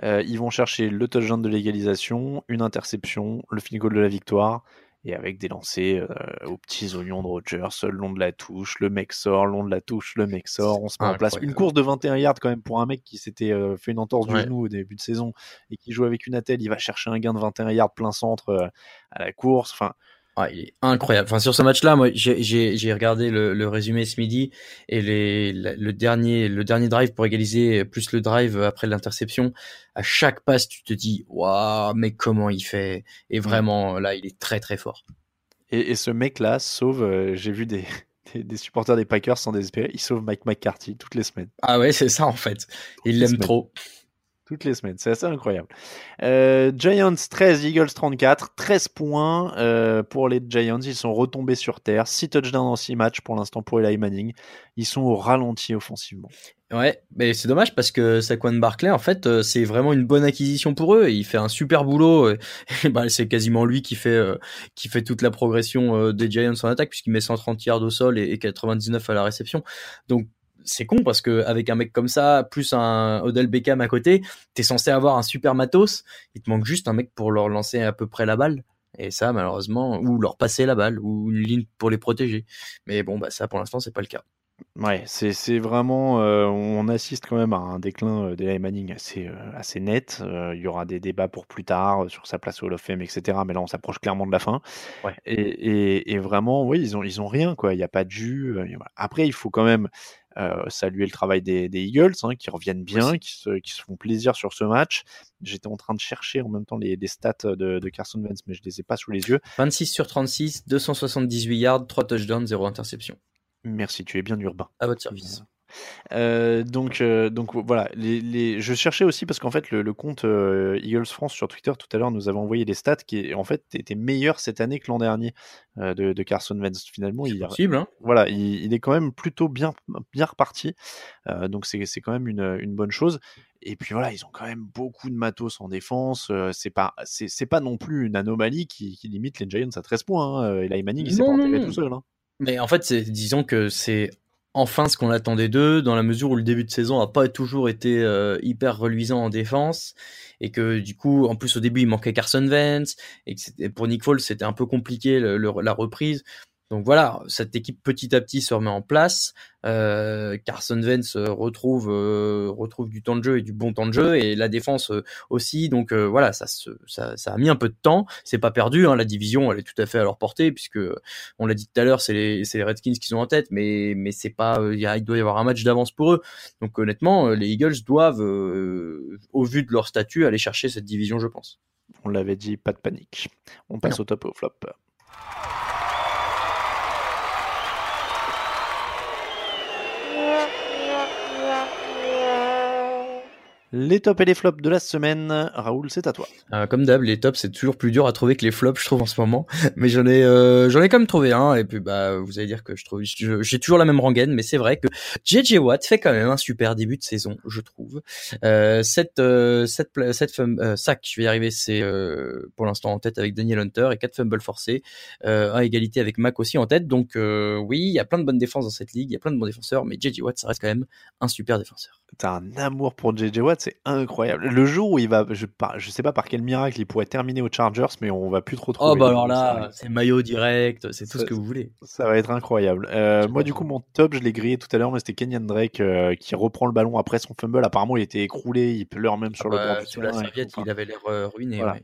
Euh, ils vont chercher le touchdown de l'égalisation, une interception, le field goal de la victoire, et avec des lancers euh, aux petits oignons de Rodgers, le long de la touche, le mec sort, le long de la touche, le mec sort, on se met en place. Une course de 21 yards quand même pour un mec qui s'était euh, fait une entorse du genou au début de saison et qui joue avec une attelle, il va chercher un gain de 21 yards plein centre euh, à la course. Enfin, Ah, il est incroyable. Enfin, sur ce match-là, moi, j'ai- regardé le, le résumé ce midi et les, le dernier, le dernier drive pour égaliser, plus le drive après l'interception. À chaque passe, tu te dis, waouh, mais comment il fait? Et vraiment, là, il est très très fort. Et, et ce mec-là sauve, euh, j'ai vu des, des, des supporters des Packers sans désespérer, il sauve Mike McCarthy toutes les semaines. Ah ouais, c'est ça en fait. Il l'aime trop. Toutes les semaines, c'est assez incroyable. Euh, Giants 13, Eagles 34, 13 points euh, pour les Giants. Ils sont retombés sur terre. 6 touchdowns en 6 matchs pour l'instant pour Eli Manning. Ils sont au ralenti offensivement. Ouais, mais c'est dommage parce que Saquon Barclay, en fait, euh, c'est vraiment une bonne acquisition pour eux. Il fait un super boulot. Bah, c'est quasiment lui qui fait qui fait toute la progression des Giants en attaque puisqu'il met 130 yards au sol et, et 99 à la réception. Donc c'est con parce que avec un mec comme ça, plus un Odell Beckham à côté, t'es censé avoir un super matos. Il te manque juste un mec pour leur lancer à peu près la balle. Et ça, malheureusement, ou leur passer la balle, ou une ligne pour les protéger. Mais bon, bah ça, pour l'instant, c'est pas le cas. Ouais, c'est c'est vraiment. euh, on assiste quand même à un déclin euh, d'Eli Manning assez, euh, assez net. Euh, il y aura des débats pour plus tard sur sa place au Hall of Fame, etc. Mais là, on s'approche clairement de la fin. Ouais. Et, et, et vraiment, oui, ils ont, ils ont rien, quoi. Il n'y a pas de jus. Après, il faut quand même euh, saluer le travail des, des Eagles, hein, qui reviennent bien, qui se, qui se font plaisir sur ce match. J'étais en train de chercher en même temps les, les stats de, de Carson Wentz, mais je les ai pas sous les yeux. 26 sur 36, 278 yards, 3 touchdowns, 0 interception. Merci, tu es bien urbain. À votre service. Euh, donc, euh, donc voilà. Les, les... Je cherchais aussi parce qu'en fait, le, le compte euh, Eagles France sur Twitter tout à l'heure nous avait envoyé des stats qui en fait étaient meilleurs cette année que l'an dernier de, de Carson Wentz. Finalement, il, Possible, hein voilà, il, il est quand même plutôt bien, bien reparti. Donc c'est quand même une, une bonne chose. Et puis voilà, ils ont quand même beaucoup de matos en défense. C'est pas c'est pas non plus une anomalie qui, qui limite les Giants à 13 points. Hein. Eli Manning, il s'est pas enterré tout seul. Hein. Mais en fait, disons que c'est enfin ce qu'on attendait d'eux, dans la mesure où le début de saison n'a pas toujours été euh, hyper reluisant en défense, et que du coup, en plus au début, il manquait Carson Wentz, et que pour Nick Foles, c'était un peu compliqué la reprise. Donc voilà, cette équipe petit à petit se remet en place. Euh, Carson Wentz euh, retrouve euh, retrouve du temps de jeu et du bon temps de jeu et la défense euh, aussi. Donc euh, voilà, ça, se, ça ça a mis un peu de temps. C'est pas perdu. Hein, la division, elle est tout à fait à leur portée puisque on l'a dit tout à l'heure, c'est les c'est les Redskins qui sont en tête, mais mais c'est pas il y a- il doit y avoir un match d'avance pour eux. Donc honnêtement, les Eagles doivent, euh, au vu de leur statut, aller chercher cette division, je pense. On l'avait dit, pas de panique. On passe au top et au flop. Les tops et les flops de la semaine. Raoul, c'est à toi. Euh, comme d'hab, les tops c'est toujours plus dur à trouver que les flops, je trouve en ce moment. Mais j'en ai, euh, j'en ai quand même trouvé un. Et puis bah, vous allez dire que je trouve, j'ai toujours la même rengaine, mais c'est vrai que JJ Watt fait quand même un super début de saison, je trouve. Euh, cette, cette, cette sac, je vais y arriver, c'est euh, pour l'instant en tête avec Daniel Hunter et quatre fumbles forcés, à égalité avec Mac aussi en tête. Donc oui, il y a plein de bonnes défenses dans cette ligue, il y a plein de bons défenseurs, mais JJ Watt, ça reste quand même un super défenseur. T'as un amour pour JJ Watt, c'est incroyable. Le jour où il va, je, par- je sais pas par quel miracle il pourrait terminer aux Chargers, mais on va plus trop trouver. Oh bah alors là, c'est maillot direct, c'est tout Ça- ce que vous voulez. Ça va être incroyable. Euh, moi, du coup, mon top, je l'ai grillé tout à l'heure, mais c'était Kenyan Drake euh, qui reprend le ballon après son fumble. Apparemment, il était écroulé, il pleure même sur le Bah, bord du sous la serviette. Enfin, il avait l'air euh, ruiné. voilà. ouais.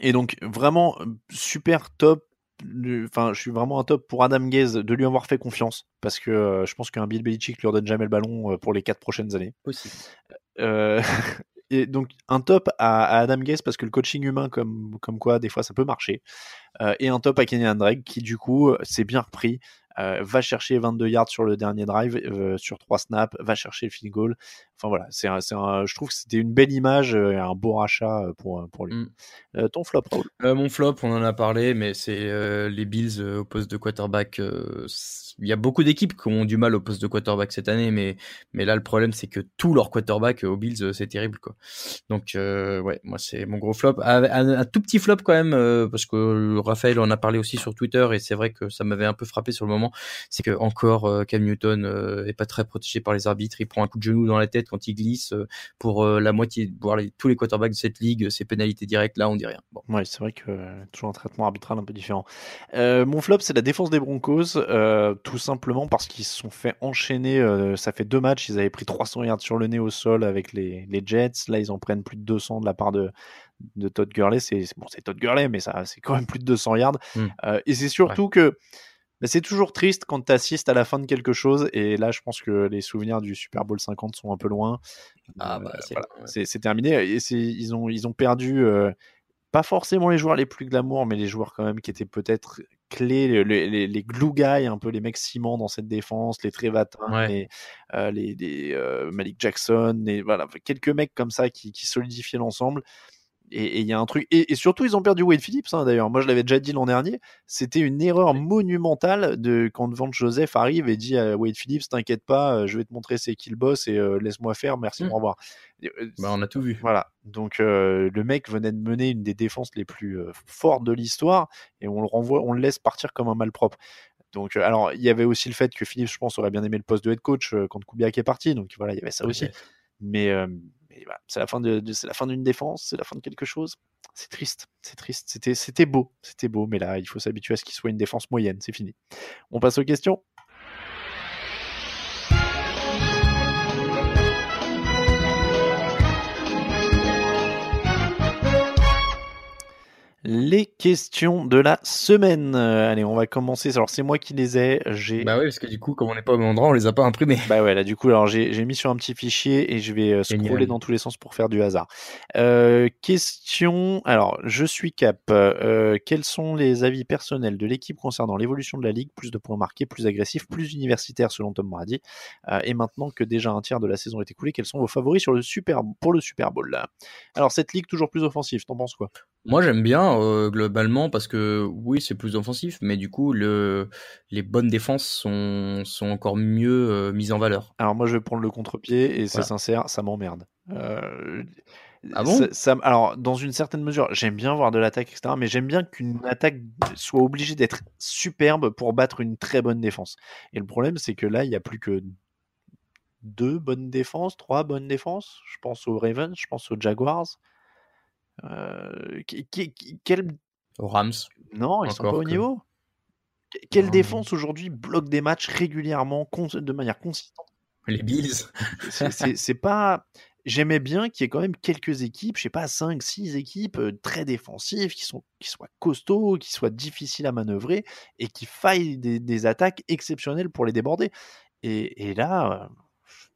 Et donc, vraiment, super top. Le- Enfin, je suis vraiment un top pour Adam Gaze de lui avoir fait confiance parce que euh, je pense qu'un Bill Belichick lui redonne jamais le ballon euh, pour les quatre prochaines années. Possible. Euh, donc, un top à, Adam Gaze parce que le coaching humain, comme, quoi, des fois, ça peut marcher. Euh, et un top à Kenyan Drake qui, du coup, s'est bien repris. Euh, va chercher 22 yards sur le dernier drive, euh, sur 3 snaps, va chercher le field goal. Enfin voilà, c'est je trouve que c'était une belle image euh, et un beau rachat pour, pour lui. Mm. Euh, ton flop, Raoul? Mon flop, on en a parlé, mais c'est les Bills au poste de quarterback. Il y a beaucoup d'équipes qui ont du mal au poste de quarterback cette année, mais mais là le problème c'est que tous leurs quarterbacks aux Bills c'est terrible quoi. Donc ouais, moi c'est mon gros flop. Un, un- un tout petit flop quand même parce que Raphaël en a parlé aussi sur Twitter et c'est vrai que ça m'avait un peu frappé sur le moment. C'est que encore euh, Cam Newton euh, est pas très protégé par les arbitres. Il prend un coup de genou dans la tête quand il glisse. euh, pour la moitié, voire les- tous les quarterbacks de cette ligue, c'est pénalité directe. Là on dit rien. Bon. Ouais, c'est vrai que toujours un traitement arbitral un peu différent. Mon flop, c'est la défense des Broncos, tout simplement parce qu'ils se sont fait enchaîner. ça fait deux matchs, ils avaient pris 300 yards sur le nez au sol avec les, les Jets. Là, ils en prennent plus de 200 de la part de, de Todd Gurley. C'est bon, c'est Todd Gurley, mais ça, c'est quand même plus de 200 yards. Mm. Euh, et c'est surtout que bah, c'est toujours triste quand tu assistes à la fin de quelque chose. Et là, je pense que les souvenirs du Super Bowl 50 sont un peu loin. Ah, Euh, bah, c'est voilà, ouais. terminé. Et ils ont, ils ont perdu. euh, pas forcément les joueurs les plus glamour, mais les joueurs quand même qui étaient peut-être clés, les, les, les- glue guys, un peu les mecs ciment dans cette défense, les Trevatins, Ouais. les, euh, les, les, euh, Malik Jackson, et voilà, quelques mecs comme ça qui, qui solidifiaient l'ensemble. Et il y a un truc. Et, et surtout, ils ont perdu Wade Phillips, hein, d'ailleurs. Moi, je l'avais déjà dit l'an dernier. C'était une erreur monumentale de quand Vance Joseph arrive et dit à Wade Phillips T'inquiète pas, euh, je vais te montrer c'est qui le boss et euh, laisse-moi faire, merci, Mm. au revoir. Euh, Bah, on a tout vu. voilà. Donc euh, le mec venait de mener une des défenses les plus euh, fortes de l'histoire et on le renvoie, on le laisse partir comme un malpropre. Donc alors il y avait aussi le fait que Philippe, je pense, aurait bien aimé le poste de head coach quand Kubiak est parti. Donc voilà, il y avait ça aussi. Mais, c'est la fin de, de- c'est la fin d'une défense, c'est la fin de quelque chose. C'est triste, c'est triste. C'était c'était beau, c'était beau, mais là il faut s'habituer à ce qu'il soit une défense moyenne. C'est fini. On passe aux questions. Les questions de la semaine. Euh, allez, on va commencer. Alors, c'est moi qui les ai. J'ai. Bah oui, parce que du coup, comme on n'est pas au même endroit, on les a pas imprimés. Bah ouais, là, du coup, alors j'ai j'ai mis sur un petit fichier et je vais euh, scroller Génial. dans tous les sens pour faire du hasard. Euh, question. Alors, je suis cap. Quels sont les avis personnels de l'équipe concernant l'évolution de la ligue? Plus de points marqués, plus agressif, plus universitaire selon Tom Brady. Et maintenant que déjà un tiers de la saison est écoulé, quels sont vos favoris sur le super, pour le Super Bowl? Là Alors, cette ligue toujours plus offensive, t'en penses quoi? Moi, j'aime bien euh, globalement parce que oui, c'est plus offensif, mais du coup, le, les bonnes défenses sont, sont encore mieux euh, mises en valeur. Alors moi je vais prendre le contre-pied et c'est Voilà. sincère, ça m'emmerde. Euh, Ah bon? ça- ça- alors dans une certaine mesure, j'aime bien voir de l'attaque, etc. Mais j'aime bien qu'une attaque soit obligée d'être superbe pour battre une très bonne défense. Et le problème c'est que là il n'y a plus que deux bonnes défenses, trois bonnes défenses. Je pense aux Ravens, je pense aux Jaguars. Euh, qui- qui- qui- quel... Aux Rams. Non, ils sont pas au niveau. Que- Quelle Non. défense aujourd'hui bloque des matchs régulièrement, de manière consistante? Les Bills. c'est- pas. J'aimais bien qu'il y ait quand même quelques équipes, je sais pas, 5, 6 équipes euh, très défensives, qui, sont, qui soient costauds, qui soient difficiles à manœuvrer et qui faillent des, des attaques exceptionnelles pour les déborder. Et, et là, euh,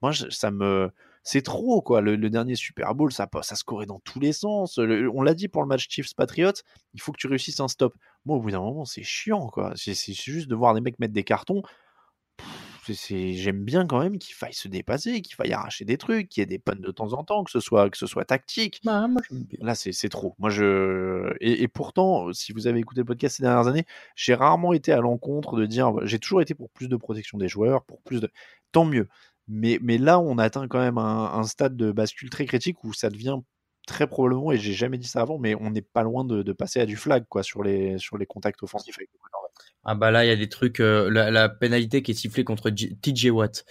moi, je- ça me. C'est trop, quoi. Le, le dernier Super Bowl, ça, ça scorait dans tous les sens. Le- on l'a dit pour le match Chiefs-Patriots, il faut que tu réussisses un stop. Moi, au bout d'un moment, c'est chiant, quoi. C'est juste de voir des mecs mettre des cartons. J'aime bien quand même qu'il faille se dépasser, qu'il faille arracher des trucs, qu'il y ait des punts de temps en temps, que ce soit, que ce soit tactique. Bah, moi. Là, c'est c'est trop. Moi, je et, et pourtant, si vous avez écouté le podcast ces dernières années, j'ai rarement été à l'encontre de dire. J'ai toujours été pour plus de protection des joueurs, pour plus de. Tant mieux. Mais, mais là, on atteint quand même un, un stade de bascule très critique où ça devient très probablement, et j'ai jamais dit ça avant, mais on n'est pas loin de, de passer à du flag quoi sur les sur les contacts offensifs avec. Ah bah là, il y a des trucs. euh, la, la pénalité qui est sifflée contre TJ Watt,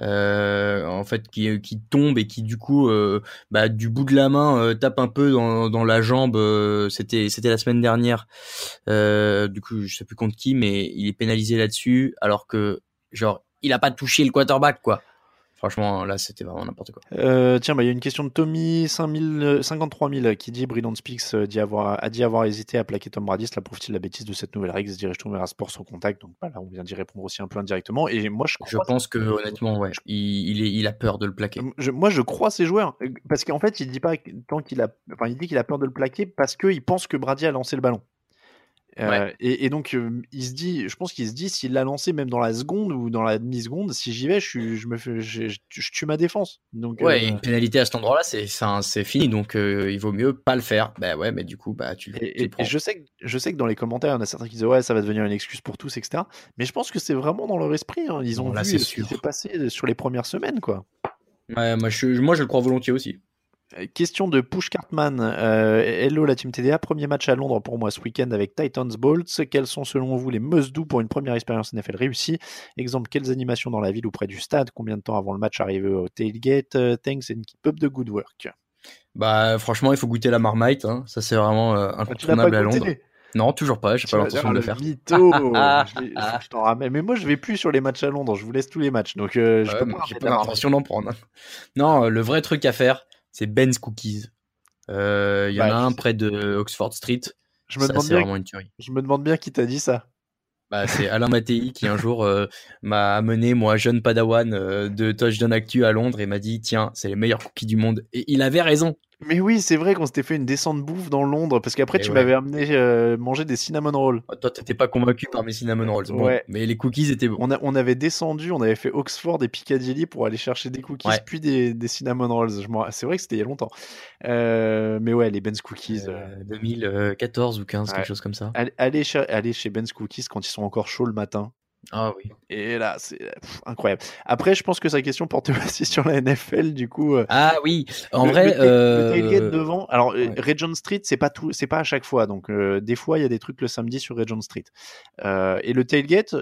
euh, en fait, qui, qui tombe et qui du coup, euh, bah, du bout de la main, euh, tape un peu dans, dans la jambe. euh, c'était c'était la semaine dernière. Euh, du coup, je sais plus contre qui, mais il est pénalisé là-dessus, alors que genre, il a pas touché le quarterback, quoi. Franchement, là, c'était vraiment n'importe quoi. Euh, tiens, bah, il y a une question de Tommy 5000, euh, 53 000 qui dit Brilliant Speaks euh, dit avoir, a dit avoir hésité à plaquer Tom Brady. Cela prouve-t-il la bêtise de cette nouvelle règle? Dirige trouver un sport sans contact? Donc voilà, on vient d'y répondre aussi un peu indirectement. Et moi, je pense que honnêtement, ouais, il, il, est, il a peur de le plaquer. je- moi, je crois ces joueurs. Euh, Parce qu'en fait, il dit pas tant qu'il a, enfin, il dit qu'il a peur de le plaquer parce qu'il pense que Brady a lancé le ballon. Euh, Ouais. et, et donc, euh, il se dit, je pense qu'il se dit, s'il l'a lancé même dans la seconde ou dans la demi-seconde, si j'y vais, je, suis, je me fais, je, je- je tue ma défense. Donc, Ouais, euh, une pénalité à cet endroit-là, c'est fini, donc il vaut mieux pas le faire. Bah ouais, mais du coup, bah tu, Et, prends. et je sais que je sais que dans les commentaires, il y en a certains qui disent ouais, ça va devenir une excuse pour tous, etc. Mais je pense que c'est vraiment dans leur esprit. hein. Ils ont Bon, là, vu ce qui s'est passé sur les premières semaines, quoi. Ouais, moi, je, moi, je le crois volontiers aussi. Euh, Question de Push Cartman. Euh, hello la team TDA. Premier match à Londres pour moi ce week-end avec Titans Bolts. Quels sont selon vous les must-do pour une première expérience NFL réussie? Exemple, quelles animations dans la ville ou près du stade? Combien de temps avant le match arriver au tailgate? Euh, Thanks and keep up the good work. Bah franchement, il faut goûter la marmite. Hein. Ça, c'est vraiment euh, Ah, incontournable à Londres. Non, toujours pas. J'ai pas l'intention de le faire. mytho. je, vais- je t'en ramène. Mais moi, je vais plus sur les matchs à Londres. Je vous laisse tous les matchs. Donc, euh, je peux moi, pas l'intention d'en prendre. Non, euh, le vrai truc à faire, c'est Ben's Cookies. Euh, Il y en Bah, a je un près de Oxford Street. Je me Ça, demande c'est bien vraiment une tuerie. Je me demande bien qui t'a dit ça. Bah, c'est Alain Mattei qui un jour euh, m'a amené, moi, jeune padawan euh, de Touchdown Actu à Londres et m'a dit Tiens, c'est les meilleurs cookies du monde. Et il avait raison. Mais oui, c'est vrai qu'on s'était fait une descente bouffe dans Londres parce qu'après Et tu ouais. m'avais amené euh, manger des cinnamon rolls. Oh, Toi, t'étais pas convaincu par mes cinnamon rolls. Bon, Ouais. Mais les cookies étaient bons. On, a- on avait descendu, on avait fait Oxford et Piccadilly pour aller chercher des cookies Ouais. puis des, des cinnamon rolls. C'est vrai que c'était il y a longtemps. Euh, mais ouais, les Ben's Cookies. euh, Euh, 2014 ou 15, Ouais. quelque chose comme ça. allez, allez chez, allez chez Ben's Cookies quand ils sont encore chauds le matin. Ah oui. Et là, c'est pff, incroyable. Après, je pense que sa question porte aussi sur la NFL, du coup. euh, Ah oui. En le, vrai, le, ta- euh, le tailgate devant. Alors, euh, ouais. Regent Street, c'est pas tout, c'est pas à chaque fois. Donc, euh, des fois, il y a des trucs le samedi sur Regent Street. Et le tailgate,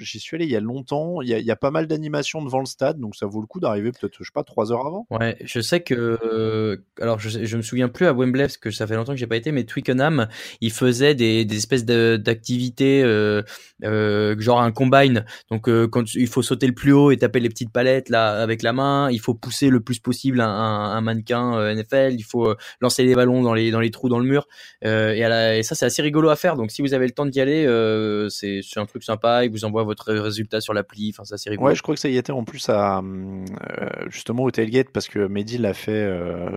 j'y suis allé il y a longtemps. Il y a, il y a pas mal d'animations devant le stade, donc ça vaut le coup d'arriver peut-être, je sais pas, trois heures avant. Ouais, je sais que alors je, me souviens plus à Wembley parce que ça fait longtemps que j'ai pas été, mais Twickenham, il faisait des, des espèces de- d'activités genre un combine. Donc euh, quand il faut sauter le plus haut et taper les petites palettes là avec la main, il faut pousser le plus possible un, un, un mannequin euh, NFL, il faut euh, lancer les ballons dans les dans les trous dans le mur. Euh, et, à la- et ça c'est assez rigolo à faire. Donc si vous avez le temps d'y aller, c'est un truc sympa. Il vous envoie votre résultat sur l'appli. Enfin ça c'est rigolo. Ouais, je crois que ça y était en plus à justement au tailgate parce que Mehdi l'a fait.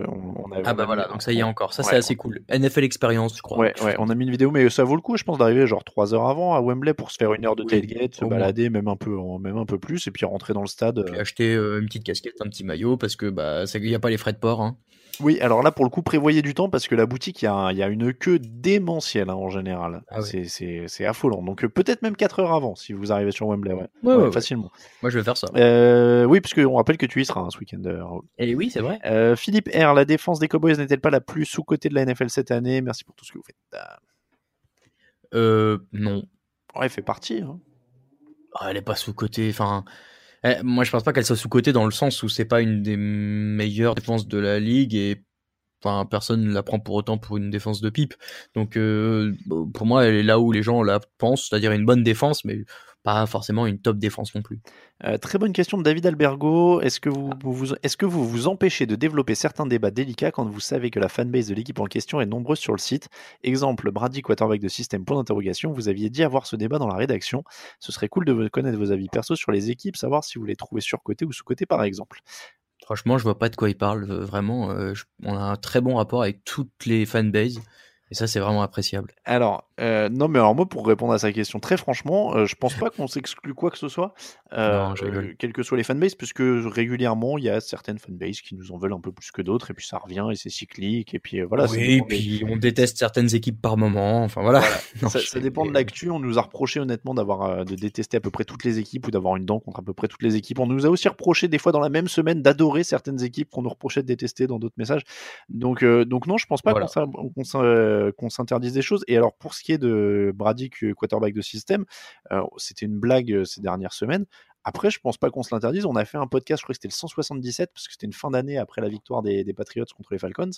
on, on avait- Ah bah voilà, mis- donc ça y est encore. Ça Ouais, c'est assez cool. NFL expérience, je crois. Ouais, ouais, on a mis une vidéo, mais ça vaut le coup, je pense, d'arriver genre trois heures avant à Wembley pour se faire une heure de Oui, tailgate, se balader, même un peu, même un peu plus, et puis rentrer dans le stade. Puis euh. acheter euh, une petite casquette, un petit maillot, parce que bah il n'y a pas les frais de port. Hein. Oui, alors là, pour le coup, prévoyez du temps parce que la boutique, il y, y a une queue démentielle hein, en général. Ah. C'est- affolant. Donc euh, peut-être même 4 heures avant si vous arrivez sur Wembley. Ouais, facilement. Moi je vais faire ça. Euh, oui, parce qu'on rappelle que tu y seras hein, ce week-end. Et oui, c'est vrai. Euh, Philippe R, la défense des Cowboys n'est-elle pas la plus sous-cotée de la NFL cette année? Merci pour tout ce que vous faites. Euh, non, Ouais, elle fait partie. hein. Ah, elle est pas sous côté. Enfin, eh, moi je pense pas qu'elle soit sous côté dans le sens où c'est pas une des meilleures défenses de la ligue et enfin personne ne la prend pour autant pour une défense de pipe. Donc euh, pour moi, elle est là où les gens la pensent, c'est-à-dire une bonne défense, mais pas forcément une top défense non plus. Euh, très bonne question de David Albergo. Est-ce que vous vous, est-ce que vous vous empêchez de développer certains débats délicats quand vous savez que la fanbase de l'équipe en question est nombreuse sur le site? Exemple, Brady quarterback de système point d'interrogation. Vous aviez dit avoir ce débat dans la rédaction. Ce serait cool de connaître vos avis perso sur les équipes, savoir si vous les trouvez surcotés ou sous-cotés par exemple. Franchement, je vois pas de quoi il parle. euh, Vraiment, euh, je- on a un très bon rapport avec toutes les fanbases et ça, c'est vraiment appréciable. Alors, Euh, non, mais alors moi, pour répondre à sa question, très franchement, euh, je pense pas qu'on s'exclue quoi que ce soit, euh, Non, euh, quelles que soient les fanbases, puisque régulièrement, il y a certaines fanbases qui nous en veulent un peu plus que d'autres, et puis ça revient, et c'est cyclique, et puis voilà. oui, des- puis on déteste certaines équipes par moment. Enfin voilà. Non, ça, dépend de l'actu. On nous a reproché honnêtement d'avoir de détester à peu près toutes les équipes ou d'avoir une dent contre à peu près toutes les équipes. On nous a aussi reproché des fois dans la même semaine d'adorer certaines équipes qu'on nous reprochait de détester dans d'autres messages. Donc, donc non, je pense pas Voilà. qu'on s'in- qu'on s'in- qu'on s'interdise des choses. Et alors pour ce est de Brady, que- quarterback de système, euh, c'était une blague euh, ces dernières semaines. Après, je pense pas qu'on se l'interdise. On a fait un podcast, je crois que c'était le 177, parce que c'était une fin d'année après la victoire des, Patriots contre les Falcons,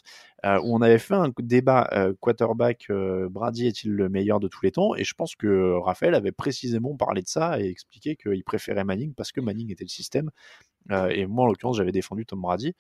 euh, où on avait fait un débat quarterback Brady est-il le meilleur de tous les temps? Et je pense que Raphaël avait précisément parlé de ça et expliqué qu'il préférait Manning parce que Manning était le système. Euh, et moi, en l'occurrence, j'avais défendu Tom Brady.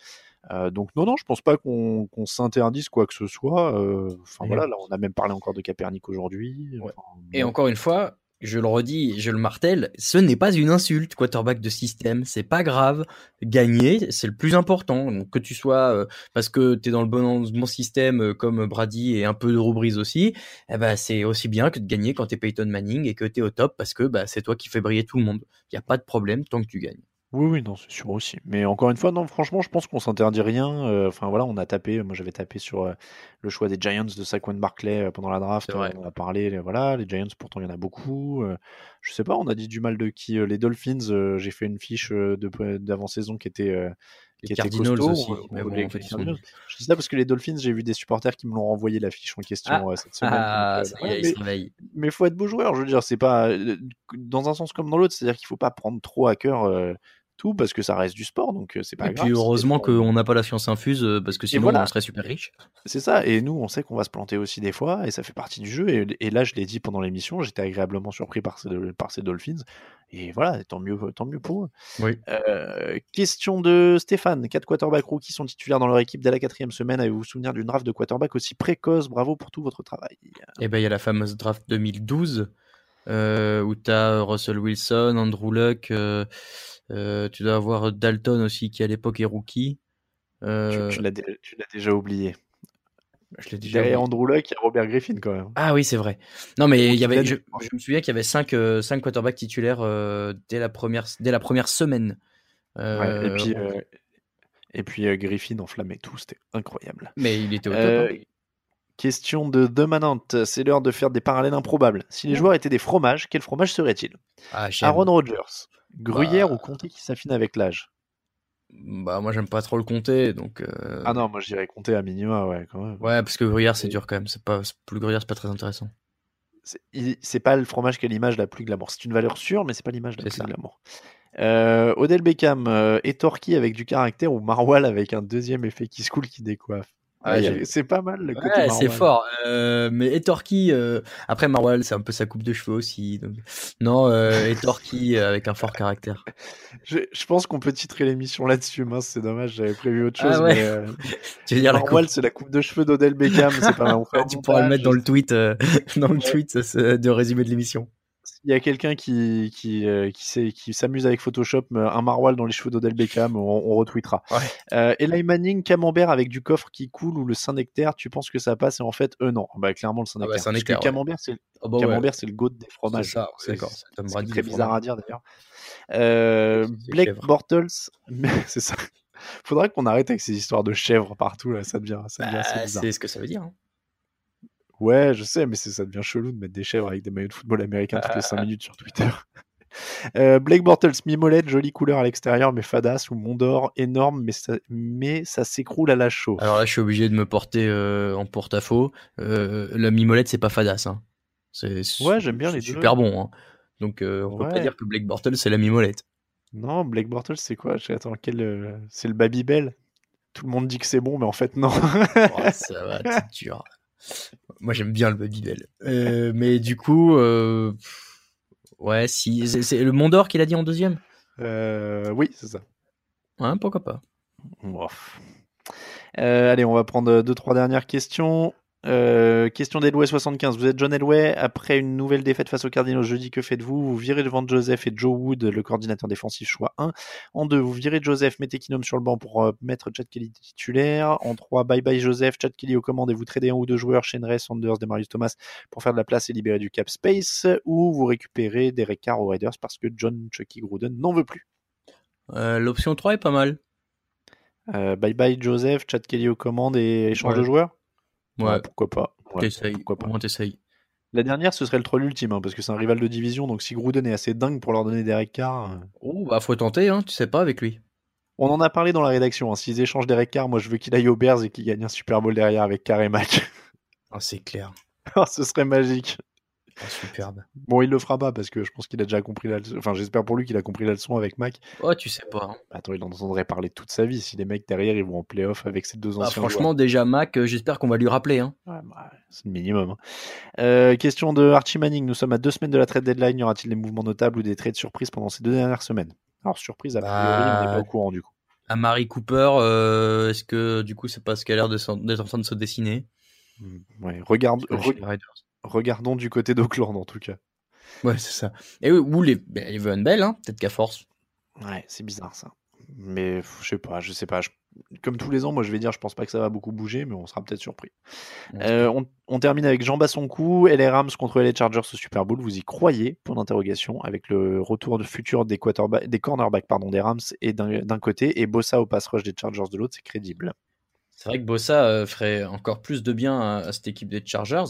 Euh, donc non, non, je pense pas qu'on s'interdise quoi que ce soit. Euh, Enfin voilà, là, on a même parlé encore de Capernic aujourd'hui. Ouais. Enfin, Et bon. encore une fois, je le redis, je le martèle, ce n'est pas une insulte, quarterback de système, c'est pas grave. Gagner, c'est le plus important. Donc, que tu sois euh, parce que tu es dans le bon, bon système euh, comme Brady et un peu de Brees aussi, eh ben, c'est aussi bien que de gagner quand tu es Peyton Manning et que tu es au top parce que bah, c'est toi qui fais briller tout le monde. Il n'y a pas de problème tant que tu gagnes. Oui, oui, non, c'est sûr aussi. Mais encore une fois, non, franchement, je pense qu'on s'interdit rien. Euh, Enfin voilà, on a tapé, moi j'avais tapé sur euh, le choix des Giants de Saquon Barclay euh, pendant la draft. C'est vrai. On en a parlé, les- voilà, les Giants, pourtant il y en a beaucoup. Euh, je sais pas, on a dit du mal de qui euh, Les Dolphins, euh, j'ai fait une fiche euh, de d'avant-saison qui était. euh, Les qui était Cardinals costaud, aussi, euh, mais bon, les en fait, ils sont Cardinals. nuls. Je dis ça parce que les Dolphins, j'ai vu des supporters qui me l'ont renvoyé la fiche en question Ah. euh, cette semaine. Ah, donc, euh, ça y voilà, est, mais- il se réveille. mais faut être beau joueur, je veux dire, c'est pas euh, dans un sens comme dans l'autre, c'est-à-dire qu'il faut pas prendre trop à cœur euh, tout parce que ça reste du sport, donc euh, c'est pas Et grave. puis si heureusement qu'on n'a pas la science infuse euh, parce que sinon voilà. on serait super riche. C'est ça, et nous on sait qu'on va se planter aussi des fois, et ça fait partie du jeu. Et, et là, je l'ai dit pendant l'émission, j'étais agréablement surpris par ces, par ces Dolphins, et voilà, tant mieux, tant mieux pour eux. Oui. Euh, question de Stéphane, quatre quarterbacks rookies sont titulaires dans leur équipe dès la quatrième semaine. Avez-vous souvenir d'une draft de quarterback aussi précoce? Bravo pour tout votre travail. Et ben il y a la fameuse draft 2012 euh, où tu as Russell Wilson, Andrew Luck, euh, euh, tu dois avoir Dalton aussi qui à l'époque est rookie. Tu, Euh, tu l'as dé- déjà oublié. je l'ai déjà Derrière. Andrew Luck, il y a Robert Griffin quand même. Ah oui, c'est vrai. Non, mais il y avait, je, je me souviens qu'il y avait cinq, euh, cinq quarterbacks titulaires euh, dès, la première, dès la première semaine. Euh, Ouais, et puis, euh, et puis euh, Griffin enflammait tout, c'était incroyable. Mais il était au top. Euh, hein. Question de Demanante, c'est l'heure de faire des parallèles improbables. Si les joueurs étaient des fromages, quel fromage serait-il? Ah. Aaron Rodgers, gruyère Bah. ou comté qui s'affine avec l'âge? Bah, moi, j'aime pas trop le compter. Donc, euh, Ah non, moi je dirais comté à minima, ouais, quand même. Ouais, parce que Gruyère, c'est dur quand même. C'est pas, le Gruyère, c'est pas très intéressant. C'est pas le fromage qui a l'image la plus glamour. C'est une valeur sûre, mais c'est pas l'image la plus ça. glamour. Euh, Odell Beckham, euh, Torquay avec du caractère ou Marwal avec un deuxième effet qui se coule qui décoiffe? Ah, Ouais. C'est pas mal le côté Ouais, c'est fort. Euh, mais Etorki, euh, après Marwal, c'est un peu sa coupe de cheveux aussi. donc- Non, euh, Etorki euh, avec un fort caractère. Je, je pense qu'on peut titrer l'émission là-dessus, mince, c'est dommage, j'avais prévu autre chose. Ah ouais. mais, euh, Tu veux dire c'est la coupe de cheveux d'Odell Beckham, c'est pas mal. Tu pourras le mettre dans le tweet, euh, dans le tweet ça, de résumé de l'émission. S'il y a quelqu'un qui, qui, euh, qui, s'amuse avec Photoshop, euh, un Marwal dans les cheveux d'Odell Beckham, on, on retweetera. Ouais. Euh, Eli Manning, camembert avec du coffre qui coule ou le Saint-Nectaire, tu penses que ça passe? Et en fait, eux non. Bah, clairement le Saint-Nectaire. Ah bah, ouais. camembert, c'est Oh, bah ouais, camembert, c'est le goût des fromages. C'est- d'accord. C'est très le bizarre à dire d'ailleurs. Euh, Blake chèvre. Bortles, c'est ça. Faudrait qu'on arrête avec ces histoires de chèvres partout là, ça devient, ça devient Bah, c'est ce que ça veut dire. hein. Ouais, je sais, mais ça devient chelou de mettre des chèvres avec des maillots de football américain toutes les Ah. 5 minutes sur Twitter. Euh, Blake Bortles, mimolette, jolie couleur à l'extérieur, mais fadasse, ou Mondor, énorme, mais ça, mais ça s'écroule à la chaux. Alors là, je suis obligé de me porter euh, en porte-à-faux. Euh, la mimolette, c'est pas fadasse. Hein. C'est Ouais, j'aime bien les deux. super bon. Hein. Donc, euh, on peut Ouais. pas dire que Blake Bortles, c'est la mimolette. Non, Blake Bortles, c'est quoi? Attends, quel, euh, c'est le Babybel? Tout le monde dit que c'est bon, mais en fait, non. Oh, ça va, c'est dur. Moi, j'aime bien le Babybel. Euh, mais du coup, euh, ouais, si c'est le Mont d'Or qu'il a dit en deuxième? Euh, oui, c'est ça. Hein, pourquoi pas allez, on va prendre deux, trois dernières questions. Euh, question d'Elway 75. Vous êtes John Elway. Après une nouvelle défaite face aux Cardinals jeudi, que faites-vous Vous virez devant Joseph et Joe Wood, le coordinateur défensif choix 1. En 2, vous virez Joseph, mettez Kinum sur le banc pour euh, mettre Chad Kelly titulaire. En 3, bye bye Joseph, Chad Kelly aux commandes et vous tradez un ou deux joueurs, Shane Ray, Sanders, Demarius Thomas pour faire de la place et libérer du cap space. Ou vous récupérez Derek Carr aux Raiders parce que John Chucky Gruden n'en veut plus. Euh, L'option 3 est pas mal. Euh, bye bye Joseph, Chad Kelly aux commandes et échange Ouais. de joueurs Ouais, pourquoi pas. Ouais, t'essayes. pourquoi pas. Au moins t'essayes. La dernière, ce serait le troll ultime, hein, parce que c'est un rival de division, donc si Gruden est assez dingue pour leur donner Derek Carr. euh, Oh, bah faut tenter, hein, tu sais pas avec lui. On en a parlé dans la rédaction. hein, S'ils échangent Derek Carr, moi je veux qu'il aille aux Bears et qu'il gagne un Super Bowl derrière avec Carr et Mac. Ah, c'est clair. Oh, ce serait magique. Ah, superbe. Bon, il le fera pas parce que je pense qu'il a déjà compris la leçon. Enfin, j'espère pour lui qu'il a compris la leçon avec Mac. Oh, tu sais pas. hein. Attends, il en entendrait parler toute sa vie si les mecs derrière ils vont en playoff avec ces deux Bah, anciens. franchement, déjà, Mac, euh, j'espère qu'on va lui rappeler. Hein. Ouais, bah, c'est le minimum. hein. Euh, question de Archie Manning. Nous sommes à deux semaines de la trade deadline. Y aura-t-il des mouvements notables ou des trades surprises pendant ces deux dernières semaines? Alors, surprise, a priori, Bah, on n'est pas au courant du coup. À Marie Cooper, euh, est-ce que du coup, c'est pas ce qui a l'air d'être en train de se dessiner? Hmm, Ouais, regarde, re-. Regardons du côté d'Oakland en tout cas. Ouais, c'est ça. Et oui, ou les, ben, les Von Bell, hein, peut-être qu'à force. Ouais, c'est bizarre ça. Mais je sais pas, je sais pas. je- Comme tous les ans, moi je vais dire, je pense pas que ça va beaucoup bouger, mais on sera peut-être surpris. On Euh, on, on termine avec Jean Bassonkou et les Rams contre les Chargers au Super Bowl. Vous y croyez? Point d'interrogation avec le retour de futur des, cornerbacks pardon, des Rams et d'un d'un côté et Bossa au pass rush des Chargers de l'autre, c'est crédible. C'est vrai que Bossa euh, ferait encore plus de bien à, à cette équipe des Chargers.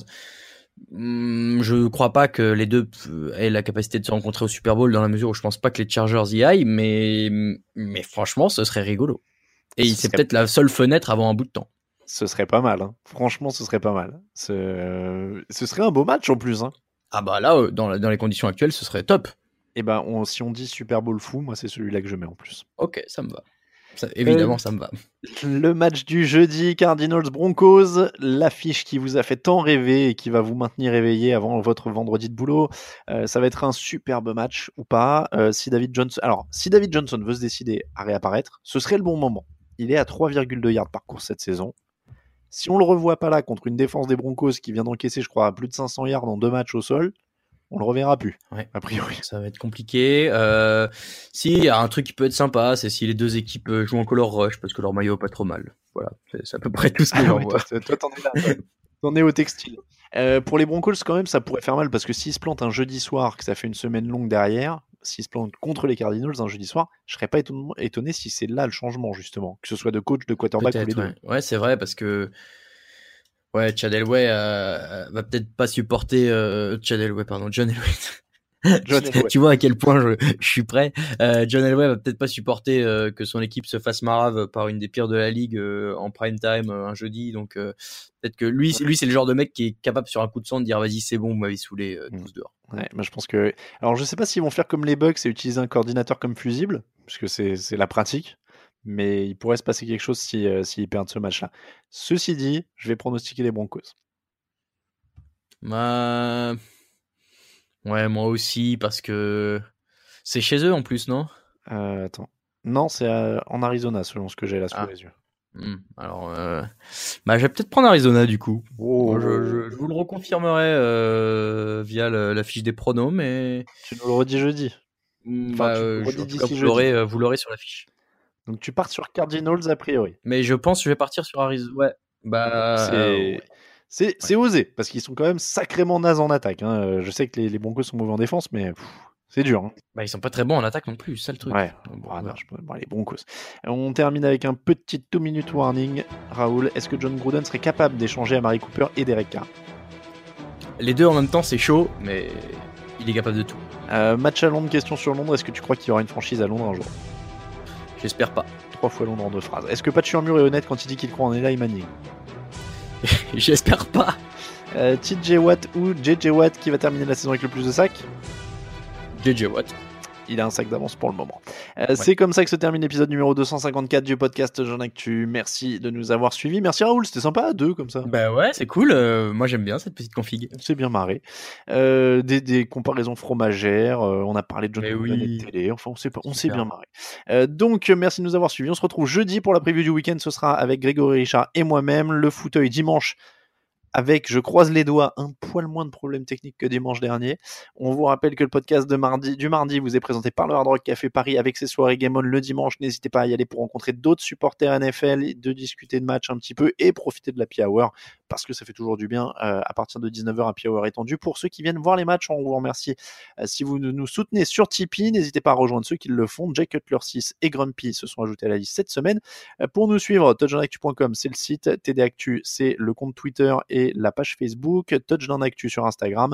Hum, Je crois pas que les deux aient la capacité de se rencontrer au Super Bowl dans la mesure où je pense pas que les Chargers y aillent, mais, mais franchement, ce serait rigolo. Et Ce c'est serait- peut-être la seule fenêtre avant un bout de temps. Ce serait pas mal. hein. Franchement, ce serait pas mal. Ce, ce serait un beau match en plus. Hein. Ah bah là, euh, dans, la- dans les conditions actuelles, ce serait top. Et ben, on- si on dit Super Bowl fou, moi c'est celui-là que je mets en plus. Ok, ça me va. Ça- évidemment, Euh, ça me va. Le match du jeudi, Cardinals Broncos, l'affiche qui vous a fait tant rêver et qui va vous maintenir éveillé avant votre vendredi de boulot. Euh, ça va être un superbe match ou pas. Euh, si David Johnson, alors si David Johnson veut se décider à réapparaître, ce serait le bon moment. Il est à 3,2 yards par course cette saison. Si on le revoit pas là contre une défense des Broncos qui vient d'encaisser, je crois, plus de 500 yards en deux matchs au sol, on le reverra plus. Ouais. A priori. Ça va être compliqué. Euh, si, il y a un truc qui peut être sympa, c'est si les deux équipes euh, jouent en color rush, parce que leur maillot pas trop mal. Voilà, c'est à peu près tout ce que Ah j'en ouais, vois. toi, t'en es là. T'en es au textile. Euh, pour les Broncos, quand même, ça pourrait faire mal parce que s'ils se plantent un jeudi soir, que ça fait une semaine longue derrière, s'ils se plantent contre les Cardinals un jeudi soir, je serais pas étonné, étonné si c'est là le changement, justement. Que ce soit de coach, de quarterback ou les deux. ouais. Ouais, c'est vrai, parce que ouais, Chad Elway euh, va peut-être pas supporter euh, Chad Elway, pardon, John Elway. John Elway. tu vois à quel point je, je suis prêt. Euh, John Elway va peut-être pas supporter euh, que son équipe se fasse marave par une des pires de la ligue euh, en prime time euh, un jeudi. Donc euh, peut-être que lui, c'est- lui c'est le genre de mec qui est capable sur un coup de sang de dire vas-y c'est bon, vous m'avez saoulé euh, Mm. tous dehors. Ouais, moi je pense que. Alors je sais pas s'ils vont faire comme les Bucks et utiliser un coordinateur comme fusible, parce que c'est la pratique, mais il pourrait se passer quelque chose si, euh, s'ils perdent ce match-là. Ceci dit, je vais pronostiquer les Broncos. Bah... Ouais, moi aussi parce que c'est chez eux en plus, non? Euh, attends. Non, c'est euh, en Arizona, selon ce que j'ai là sous Ah. les yeux. Hmm, Alors, euh... bah, je vais peut-être prendre Arizona du coup. Oh, Moi, je, je- je vous le reconfirmerai euh, via le- la fiche des pronos, mais Tu nous le redis jeudi. Hmm, Enfin, bah, tu euh, redis je- cas, vous jeudi. l'aurez, vous l'aurez sur la fiche. Donc tu pars sur Cardinals a priori. Mais je pense que je vais partir sur Arizona. Ouais. Bah, c'est ouais. c'est osé parce qu'ils sont quand même sacrément nazes en attaque. hein. Euh, Je sais que les, les Broncos sont mauvais en défense, mais c'est dur. hein. Bah, ils sont pas très bons en attaque non plus, c'est le truc. Ouais. Bon, Ah, non, je bon, les Broncos. On termine avec un petit 2 minute warning. Raoul, est-ce que John Gruden serait capable d'échanger à Mary Cooper et Derek Carr? Les deux en même temps, c'est chaud, mais il est capable de tout. Euh, Match à Londres, question sur Londres. Est-ce que tu crois qu'il y aura une franchise à Londres un jour? J'espère pas. Trois fois Londres en deux phrases. Est-ce que Pat Mur est honnête quand il dit qu'il croit en Eli Manning J'espère pas. euh, TJ Watt ou JJ Watt qui va terminer la saison avec le plus de sacs JJ Watt. Il a un sac d'avance pour le moment. Euh, C'est comme ça que se termine l'épisode numéro 254 du podcast Jean Actu. Merci de nous avoir suivis. Merci Raoul, c'était sympa à deux comme ça. Bah ouais, c'est cool. euh, moi j'aime bien cette petite config. C'est bien marré. Euh, des, des comparaisons fromagères. on a parlé de John oui. de télé. Enfin, on s'est on s'est bien marré. Donc, merci de nous avoir suivis. On se retrouve jeudi pour la preview du week-end. Ce sera avec Grégory Richard et moi-même. Le fauteuil dimanche avec, je croise les doigts, un poil moins de problèmes techniques que dimanche dernier. On vous rappelle que le podcast du mardi vous est présenté par le Hard Rock Café Paris avec ses soirées Game On le dimanche. N'hésitez pas à y aller pour rencontrer d'autres supporters NFL, de discuter de matchs un petit peu et profiter de la Happy Hour parce que ça fait toujours du bien euh, à partir de 19h Happy Hour étendu. Pour ceux qui viennent voir les matchs, on vous remercie. Euh, si vous nous soutenez sur Tipeee, n'hésitez pas à rejoindre ceux qui le font. Jack Cutler 6 et Grumpy se sont ajoutés à la liste cette semaine. Euh, pour nous suivre, touchdownactu.com, c'est le site. TD Actu, c'est le compte Twitter et la page Facebook. Touchdown Actu sur Instagram.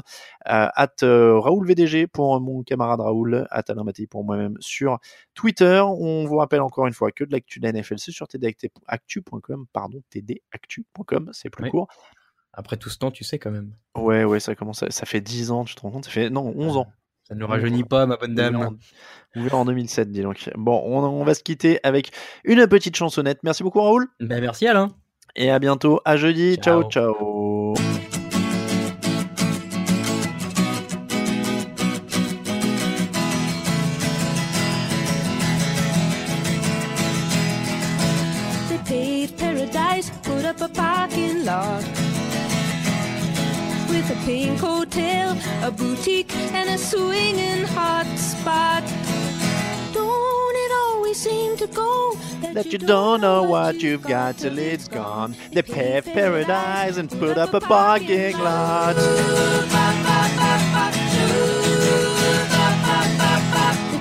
Euh, at euh, Raoul VDG pour mon camarade Raoul. At Alain Mattei pour moi-même sur Twitter. On vous rappelle encore une fois que de l'actu de la NFL, c'est sur tdactu.com. Pardon, tdactu.com, c'est plus Oui. court. Après tout ce temps, tu sais quand même. Ouais, ouais, ça commence. à- Ça fait 10 ans, tu te rends compte? Ça fait non, 11 ans. Ça ne nous rajeunit pas, ma bonne dame. Vous verrez en 2007, dis donc. Bon, on, on va se quitter avec une petite chansonnette. Merci beaucoup, Raoul. Ben, merci Alain. Et à bientôt. À jeudi. Ciao, Ciao. ciao. They paved paradise, put up a parking lot. With a pink hotel, a boutique, and a swinging hot spot. Don't it always seem to go That you don't know what you've got till it's gone. They paved paradise and put up a parking lot.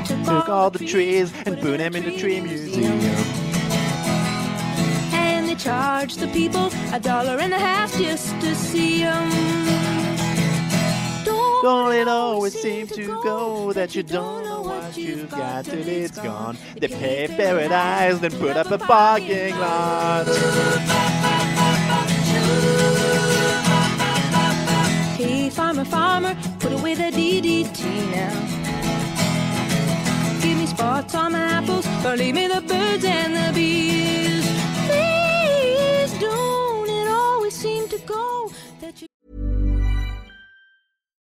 They Took all the trees and put them in the tree museum. And they charge the people a dollar and a half just to see 'em. Don't, Don't it always seem to go that you don't know what you've got till it's gone? They paved paradise then put up a parking lot. Hey, farmer, farmer, put away the DDT now. Give me spots on my apples, or leave me the birds and the bees.